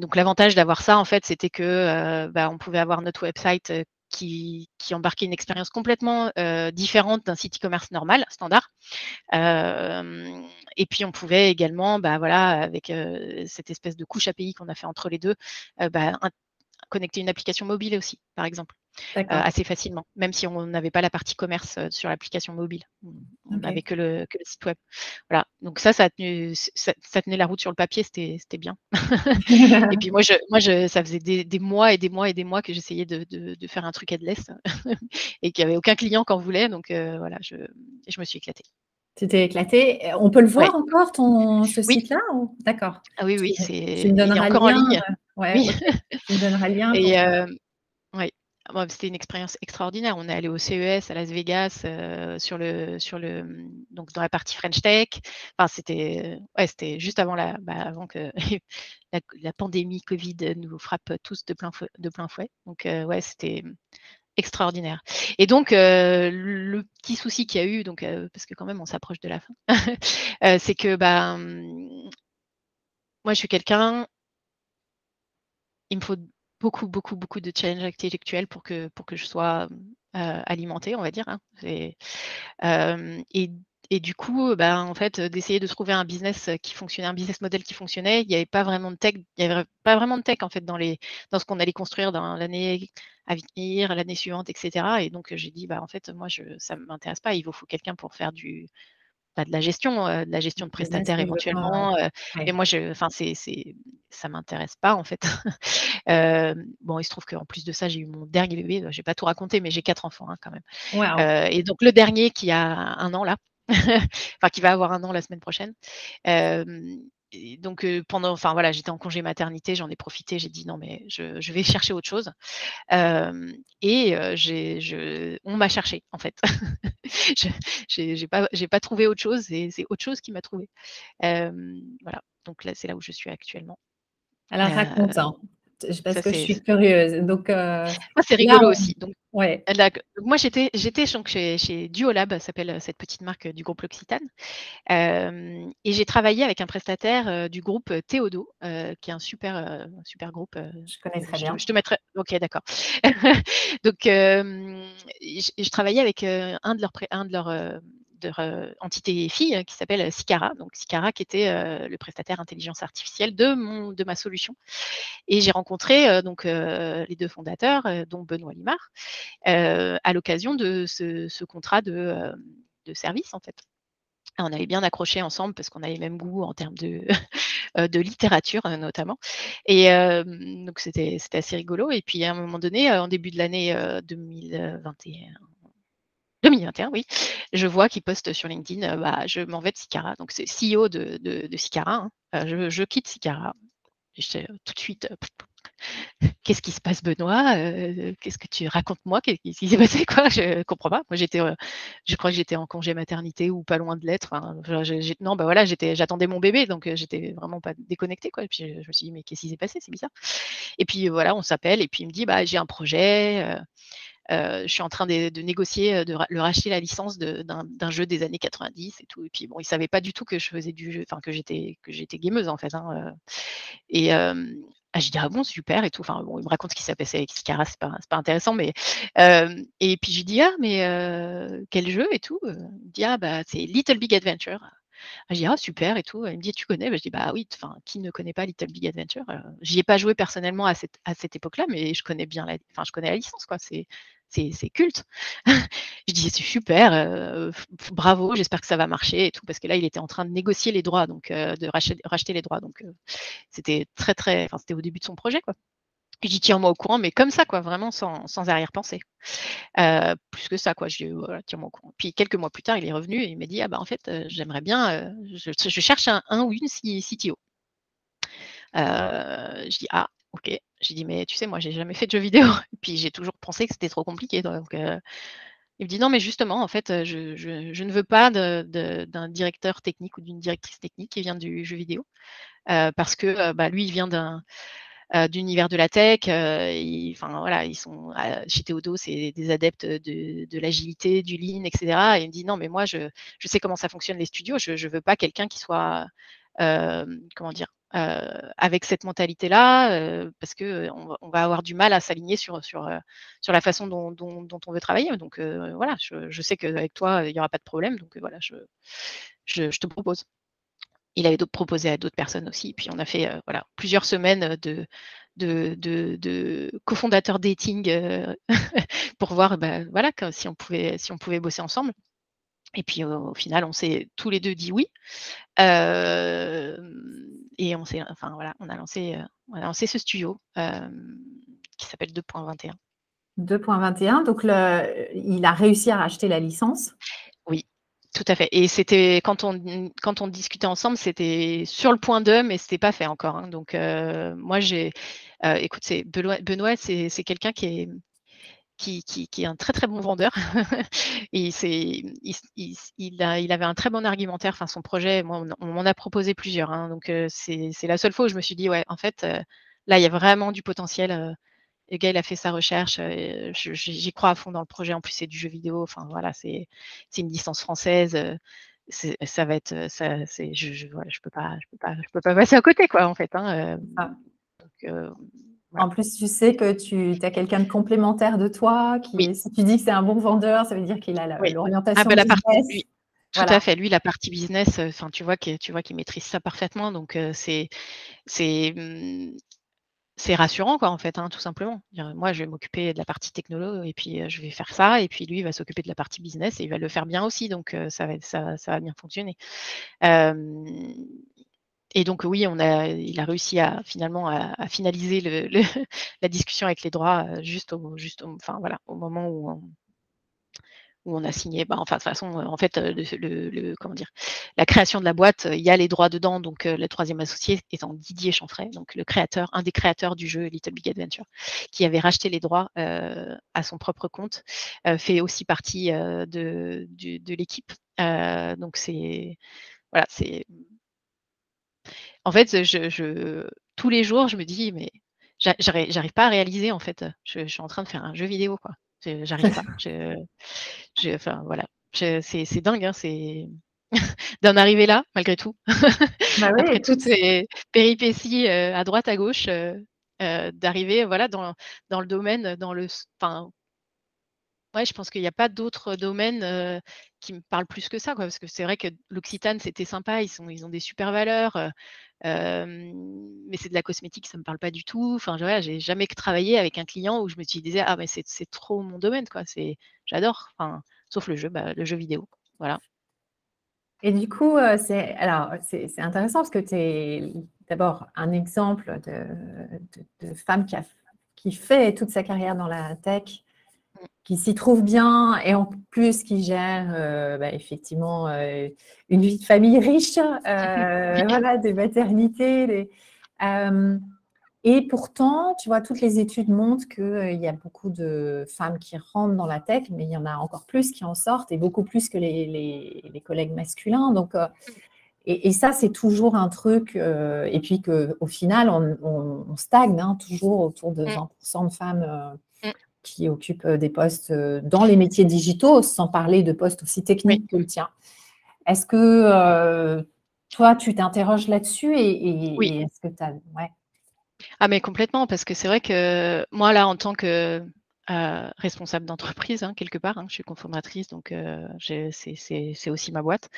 donc l'avantage d'avoir ça, en fait, c'était que bah, on pouvait avoir notre website qui, qui, embarquait une expérience complètement différente d'un site e-commerce normal, standard. et puis on pouvait également, bah, voilà, avec cette espèce de couche API qu'on a fait entre les deux, bah, connecter une application mobile aussi, par exemple. Euh, assez facilement, même si on n'avait pas la partie commerce euh, sur l'application mobile. On n'avait que le, site web. Voilà. Donc ça, ça, tenait la route sur le papier, c'était bien. et puis moi, je, moi je, ça faisait des, mois et des mois et des mois que j'essayais de, faire un truc headless et qu'il n'y avait aucun client qui en voulait. Donc euh, voilà, je, je me suis éclatée. Tu t'es éclaté. On peut le voir encore, ton, ce site-là D'accord. Ah oui, oui, c'est. Encore en ligne. oui. tu me donneras le lien. Et, oui, c'était une expérience extraordinaire. On est allé au CES à Las Vegas euh, sur le, sur le, donc dans la partie French Tech. Enfin, c'était, ouais, c'était juste avant la, bah, avant que la, pandémie Covid nous frappe tous de plein, fouet, de plein fouet. Donc, euh, ouais, c'était extraordinaire. Et donc, euh, le petit souci qu'il y a eu, donc, parce que quand même on s'approche de la fin, c'est que bah, hum, moi je suis quelqu'un, il me faut beaucoup, beaucoup, beaucoup de challenges intellectuels pour que, pour que je sois euh, alimentée, on va dire. Hein. Et, et, du coup, bah, en fait, d'essayer de trouver un business qui fonctionnait, un business model qui fonctionnait, il n'y avait pas vraiment de tech, il y avait pas vraiment de tech en fait dans, les, dans ce qu'on allait construire dans l'année à venir, l'année suivante, etc. Et donc j'ai dit, bah en fait, moi, je, ça ne m'intéresse pas. Il vous faut quelqu'un pour faire du, de la gestion, de la gestion de prestataires éventuellement. Et moi, je, enfin, c'est, ça m'intéresse pas en fait. bon, il se trouve qu'en plus de ça, j'ai eu mon dernier bébé. J'ai pas tout raconté, mais j'ai quatre enfants hein, quand même. et donc le dernier qui a un an là, enfin qui va avoir un an la semaine prochaine donc pendant, enfin voilà, j'étais en congé maternité, j'en ai profité, j'ai dit non mais je, vais chercher autre chose. et j'ai, je, on m'a cherché en fait. je j'ai pas, j'ai pas trouvé autre chose, et c'est autre chose qui m'a trouvé. voilà, donc là c'est là où je suis actuellement. Alors raconte, hein. Parce que je suis curieuse. Donc, c'est rigolo aussi. Donc, Ouais. moi, j'étais, chez, chez Duolab, ça s'appelle euh, cette petite marque euh, du groupe L'Occitane. et j'ai travaillé avec un prestataire euh, du groupe Théodo, qui est un super, super groupe. je connais très bien. Je, te mettrai. Ok, d'accord. Donc, je, travaillais avec un de leurs, un de leurs entité fille qui s'appelle Sicara. Donc Sicara qui était le prestataire intelligence artificielle de, mon, de ma solution. Et j'ai rencontré donc les deux fondateurs, dont Benoît Limard, à l'occasion de ce, contrat de, de service en fait on avait bien accroché ensemble parce qu'on avait le même goût en termes de, de littérature notamment. Et donc c'était assez rigolo. Et puis à un moment donné, en début de l'année 2021, 2021, oui. Je vois qu'il poste sur LinkedIn, bah, je m'en vais de Sicara. Donc, c'est CEO de, Sicara. Hein. je, quitte Sicara. Tout de suite, qu'est-ce qui se passe, Benoît Qu'est-ce que tu racontes moi Qu'est-ce qui s'est passé quoi? Je comprends pas. Moi, j'étais, je crois que j'étais en congé maternité ou pas loin de l'être. non, bah voilà, j'étais, j'attendais mon bébé, donc j'étais vraiment pas déconnectée quoi. Et je me suis dit, mais qu'est-ce qui s'est passé? C'est bizarre. Et puis voilà, on s'appelle et puis il me dit, bah j'ai un projet. Je suis en train de, négocier, de le racheter la licence d'un jeu des années 90 et tout. Et puis bon, il savait pas du tout que je faisais du jeu, enfin que j'étais gameuse en fait. Hein, et, ah, je dis ah bon super et tout. Enfin bon, il me raconte ce qui s'est passé avec Scara, c'est pas, pas intéressant, mais et puis je lui dis ah mais quel jeu et tout. Il me dit ah bah c'est Little Big Adventure. Je dis ah super et tout. Il me dit tu connais? Bah, Je dis bah oui. Enfin qui ne connaît pas Little Big Adventure? J'y ai pas joué personnellement à cette, à cette époque-là, mais je connais bien la, enfin je connais la licence quoi. C'est c'est culte. je dis c'est super, euh, bravo, j'espère que ça va marcher et tout, parce que là il était en train de négocier les droits, donc euh, de racheter, les droits, donc euh, c'était très très, enfin c'était au début de son projet quoi. Je dis tiens-moi au courant, mais comme ça quoi, vraiment sans, sans arrière-pensée. plus que ça quoi, je dis voilà tiens-moi au courant. Puis quelques mois plus tard il est revenu et il m'a dit ah bah en fait j'aimerais bien, je, cherche un, ou une CTO. je dis ah OK. J'ai dit: «Mais tu sais, moi, j'ai jamais fait de jeux vidéo et puis j'ai toujours pensé que c'était trop compliqué, donc il me dit: «Non, mais justement, en fait, je ne veux pas d'un directeur technique ou d'une directrice technique qui vient du jeu vidéo, parce que, bah, lui, il vient d'un, d'univers de la tech, enfin, voilà, ils sont chez Théodo, c'est des adeptes de l'agilité, du lean etc. et il me dit: «Non, mais moi, je je sais comment ça fonctionne les studios, je ne veux pas quelqu'un qui soit, comment dire? Avec cette mentalité-là, parce que on va, avoir du mal à s'aligner sur, sur, sur la façon dont, on veut travailler. Donc voilà, je, sais qu'avec toi, il n'y aura pas de problème. Donc voilà, je, je, te propose. Il avait proposé à d'autres personnes aussi. Puis on a fait voilà, plusieurs semaines de, de, de, cofondateurs dating pour voir bah, voilà, si, on pouvait, si on pouvait bosser ensemble. Et puis au, final, on s'est tous les deux dit oui. et on s'est, enfin voilà, on a lancé, on a lancé ce studio qui s'appelle 2.21. 2.21, donc le, il a réussi à racheter la licence. Oui, tout à fait. Et c'était quand on quand on discutait ensemble, c'était sur le point de, mais c'était pas fait encore. Hein. Donc moi j'ai, écoute, c'est Benoît, Benoît c'est quelqu'un qui est qui, est un très très bon vendeur. et il, il, avait un très bon argumentaire. Enfin, son projet, moi, on, m'en a proposé plusieurs. Hein. donc, euh, c'est la seule fois où je me suis dit, ouais, en fait, euh, là, il y a vraiment du potentiel. Euh, le gars, il a fait sa recherche. J'y crois à fond dans le projet. En plus, c'est du jeu vidéo. Enfin, voilà, c'est une licence française. ça va être. Ça, je, je, je, peux pas, je, peux pas, je peux pas passer à côté, quoi, en fait. Hein, ah. donc, en plus, tu sais que tu as quelqu'un de complémentaire de toi. Qui, Si tu dis que c'est un bon vendeur, ça veut dire qu'il a l'orientation ah, bah, business. tout à fait. Lui, la partie business, euh, enfin, tu vois qu'il tu vois qu'il maîtrise ça parfaitement. Donc, euh, c'est c'est mmh, c'est rassurant, quoi, en fait, hein, tout simplement. Moi, je vais m'occuper de la partie technolo et puis euh, je vais faire ça. Et puis lui, il va s'occuper de la partie business et il va le faire bien aussi. Donc, ça, va, ça, ça va bien fonctionner. Et donc oui, il a réussi à finalement à, finaliser la discussion avec les droits euh, juste au, moment où on, a signé. Bah, enfin de toute façon, en fait, euh, la création de la boîte, il y a les droits dedans. Donc euh, le troisième associé étant Didier Chanfray, donc le créateur, un des créateurs du jeu Little Big Adventure, qui avait racheté les droits à son propre compte, fait aussi partie de, de l'équipe. donc c'est voilà, c'est en fait, je, tous les jours, je me dis, mais j'arrive pas à réaliser, en fait. Je, suis en train de faire un jeu vidéo, quoi. J'arrive pas. enfin, voilà. C'est dingue, hein, c'est d'en arriver là, malgré tout. Bah Après toutes ces péripéties euh, à droite, à gauche, euh, euh, d'arriver voilà, dans, dans, le domaine, dans le. Je pense qu'il y a pas d'autres domaines, qui me parlent plus que ça. Parce que c'est vrai que l'Occitane, c'était sympa, ils ont des super valeurs, mais c'est de la cosmétique, ça me parle pas du tout. Enfin, voilà, j'ai jamais travaillé avec un client où je me disais: «Ah mais c'est trop mon domaine, quoi». C'est j'adore, sauf le jeu, bah, le jeu vidéo, voilà. Et du coup, c'est c'est intéressant parce que tu es d'abord un exemple de femme qui fait toute sa carrière dans la tech qui s'y trouve bien et en plus qui gère euh, bah, effectivement euh, une vie de famille riche, euh, voilà, des maternités. et pourtant, tu vois, toutes les études montrent qu'il y a beaucoup de femmes qui rentrent dans la tech, mais il y en a encore plus qui en sortent et beaucoup plus que les, les, collègues masculins. Donc, et, ça, c'est toujours un truc. et puis qu'au final, on, stagne hein, toujours autour de 20% mm. de femmes qui occupent euh, des postes euh, dans les métiers digitaux, sans parler de postes aussi techniques que le tien. Est-ce que euh, toi, tu t'interroges là-dessus et, oui. est-ce que tu as. Ouais. Ah, mais complètement, parce que c'est vrai que moi, là, en tant que responsable d'entreprise, hein, quelque part, hein, je suis conformatrice, donc c'est aussi ma boîte.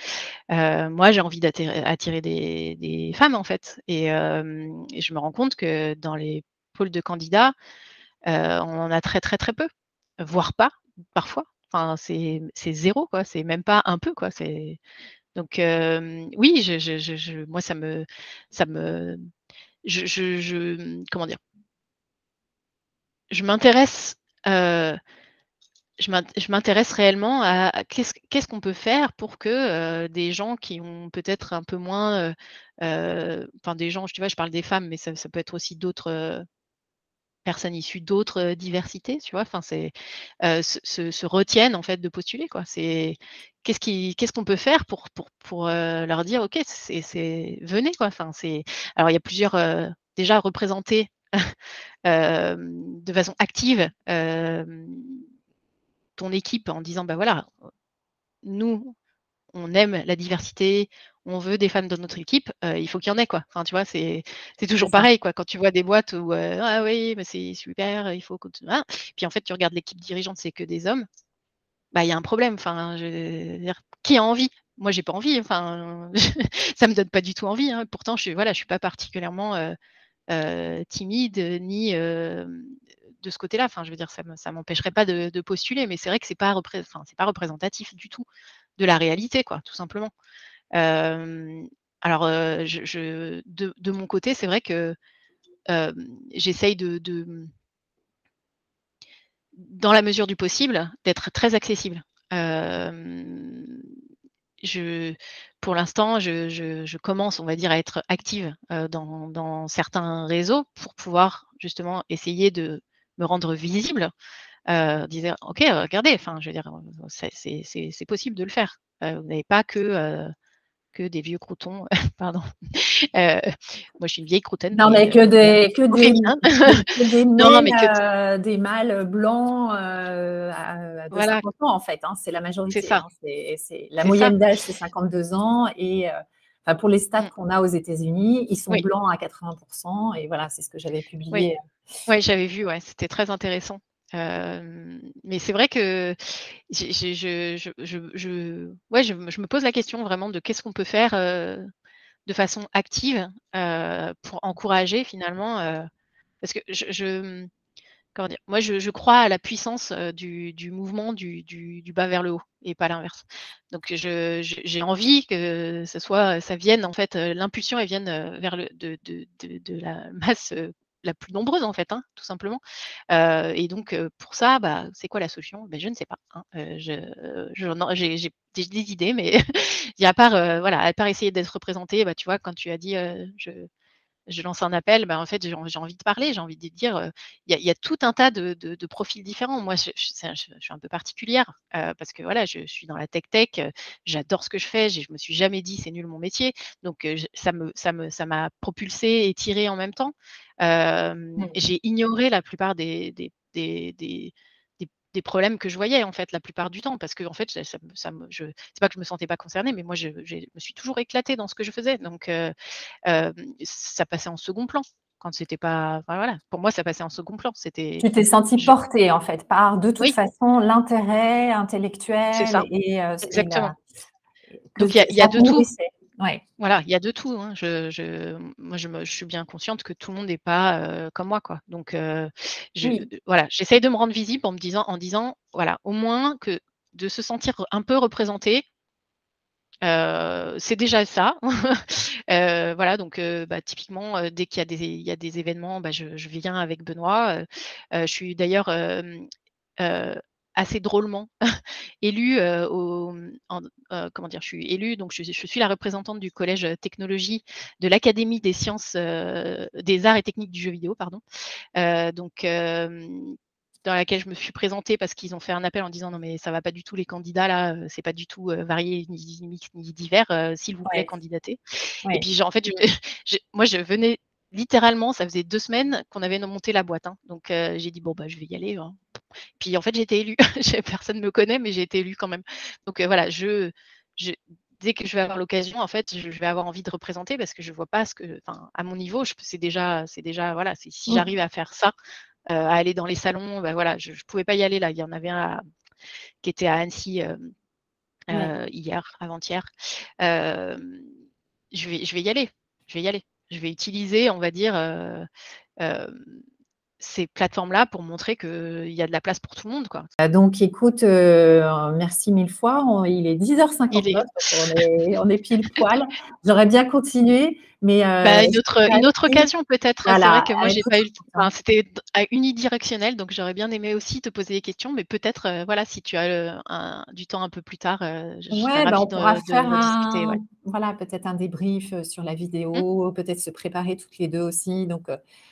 moi, j'ai envie d'attirer des, des, femmes, en fait. Et, et, je me rends compte que dans les pôles de candidats, on en a très, très, très peu, voire pas, parfois. C'est zéro, quoi. C'est même pas un peu, quoi. Donc oui, je, je, je, moi, ça me, ça me, je, je comment dire, je m'intéresse. je m'intéresse réellement à, qu'est-ce qu'on peut faire pour que des gens qui ont peut-être un peu moins, enfin des gens, tu vois, je parle des femmes, mais ça peut être aussi d'autres personnes issues d'autres diversités, tu vois, enfin, se, retiennent en fait de postuler, qu'est-ce qu'on peut faire pour, leur dire, ok, c'est, venez, quoi. Enfin, alors il y a plusieurs déjà représentés de façon active ton équipe en disant, bah voilà, nous, on aime la diversité, on veut des femmes dans notre équipe, euh, il faut qu'il y en ait quoi. Enfin, tu vois, c'est toujours pareil quoi. Quand tu vois des boîtes où euh, ah oui, mais c'est super, il faut continuer. Ah. Puis en fait, tu regardes l'équipe dirigeante, c'est que des hommes. Bah, il y a un problème. Enfin, je veux dire, qui a envie? Moi, j'ai pas envie. Enfin, ça me donne pas du tout envie. Hein. Pourtant, je suis voilà, je suis pas particulièrement euh, timide ni de ce côté-là. Enfin, je veux dire, ça ne m'empêcherait pas de, postuler, mais c'est vrai que c'est pas, pas représentatif du tout de la réalité, quoi, tout simplement. Alors, de, mon côté, c'est vrai que j'essaye de, dans la mesure du possible, d'être très accessible. je, pour l'instant, je, commence, on va dire, à être active dans, certains réseaux pour pouvoir justement essayer de me rendre visible. Euh, ok, regardez, enfin, je veux dire, c'est possible de le faire. vous n'avez pas que que des vieux croutons, pardon. moi, je suis une vieille croutaine. Non, mais, que des, que des, des, non, mais que... des mâles blancs à, voilà. 50 ans, en fait. Hein, c'est la majorité. C'est ça. Hein, c'est, la moyenne d'âge, c'est 52 ans. Et enfin, pour les stats mmh. qu'on a aux États-Unis, ils sont blancs à 80%. Et voilà, c'est ce que j'avais publié. Oui, ouais, j'avais vu, ouais, c'était très intéressant mais c'est vrai que je, ouais, je, me pose la question vraiment de qu'est-ce qu'on peut faire de façon active pour encourager finalement, parce que je, comment dire, moi je, crois à la puissance du, mouvement du, bas vers le haut et pas l'inverse. Donc j'ai envie que ça vienne en fait, l'impulsion elle vienne vers de la masse la plus nombreuse en fait, hein, tout simplement. et donc pour ça, bah, c'est quoi la solution? Ben, Je ne sais pas. Hein. j'ai des idées, mais à part, voilà, à part essayer d'être représenté, bah, tu vois, quand tu as dit je, lance un appel, bah, en fait, j'ai envie de parler, j'ai envie de dire, il y, a tout un tas de, profils différents. Moi, je, suis un peu particulière parce que voilà, je, suis dans la tech tech, j'adore ce que je fais, je me suis jamais dit c'est nul mon métier, donc ça me ça me ça m'a propulsé et tiré en même temps. Mmh. J'ai ignoré la plupart des, des, des des problèmes que je voyais en fait la plupart du temps parce que en fait ça, ça, je c'est pas que je me sentais pas concernée mais moi je, me suis toujours éclatée dans ce que je faisais donc ça passait en second plan quand c'était pas. voilà, pour moi, ça passait en second plan. C'était. Tu t'es senti porté en fait par de toute façon l'intérêt intellectuel et euh, exactement. Donc il y, a de tout. Ouais. Voilà, il y a de tout. Hein. Je, moi, je, suis bien consciente que tout le monde n'est pas euh, comme moi, quoi. Donc, euh, voilà, j'essaye de me rendre visible en me disant, en disant, voilà, au moins que de se sentir un peu représenté, c'est déjà ça. voilà, donc bah, typiquement, dès qu'il y a des, il y a des événements, bah, je, viens avec Benoît. je suis d'ailleurs assez drôlement élue au, comment dire, je suis élue, donc je, je, suis la représentante du collège technologie de l'Académie des sciences, des arts et techniques du jeu vidéo, pardon. donc dans laquelle je me suis présentée parce qu'ils ont fait un appel en disant non mais ça va pas du tout les candidats là, c'est pas du tout varié ni mix ni divers, s'il vous plaît candidatez. Et puis en fait moi je venais littéralement, ça faisait deux semaines qu'on avait monté la boîte. Hein. Donc j'ai dit bon bah je vais y aller. Hein. Puis en fait j'ai été élue. Personne ne me connaît mais j'ai été élue quand même. Donc voilà, je, dès que je vais avoir l'occasion, en fait, je vais avoir envie de représenter parce que je vois pas ce que, enfin, à mon niveau, c'est déjà, déjà, voilà, si mmh. j'arrive à faire ça, euh, à aller dans les salons. Ben voilà, je ne pouvais pas y aller là. Il y en avait un qui était à Annecy euh, euh, hier, avant-hier. je, vais, je vais y aller. Je vais y aller. Je vais utiliser, on va dire, ces plateformes-là pour montrer qu'il y a de la place pour tout le monde. Quoi. Donc, écoute, merci mille fois. il est 10h59, On, est, on est pile poil. J'aurais bien continué, mais euh, bah, une, autre, une autre occasion peut-être. c'est vrai que moi j'ai pas eu. Enfin, c'était unidirectionnel, donc j'aurais bien aimé aussi te poser des questions, mais peut-être euh, voilà si tu as euh, un, du temps un peu plus tard, je ouais, bah, on pourra faire un, voilà peut-être un débrief sur la vidéo, mmh. peut-être se préparer toutes les deux aussi. Donc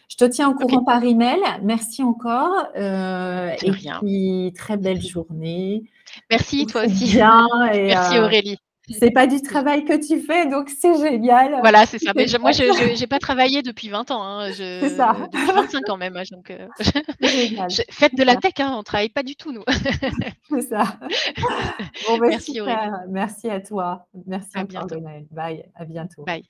je te tiens au courant par email. Merci encore et puis très belle journée. Merci toi aussi. Bien Merci Aurélie. C'est pas du travail que tu fais, donc c'est génial. Voilà, c'est ça. Mais moi, je n'ai pas travaillé depuis 20 ans. Hein. c'est ça. Depuis 25 ans même. Hein, donc, euh, faites de la tech, hein, on ne travaille pas du tout, nous. c'est ça. Bon, bah, Merci, Merci à toi. Merci à encore, Bye. À bientôt. Bye.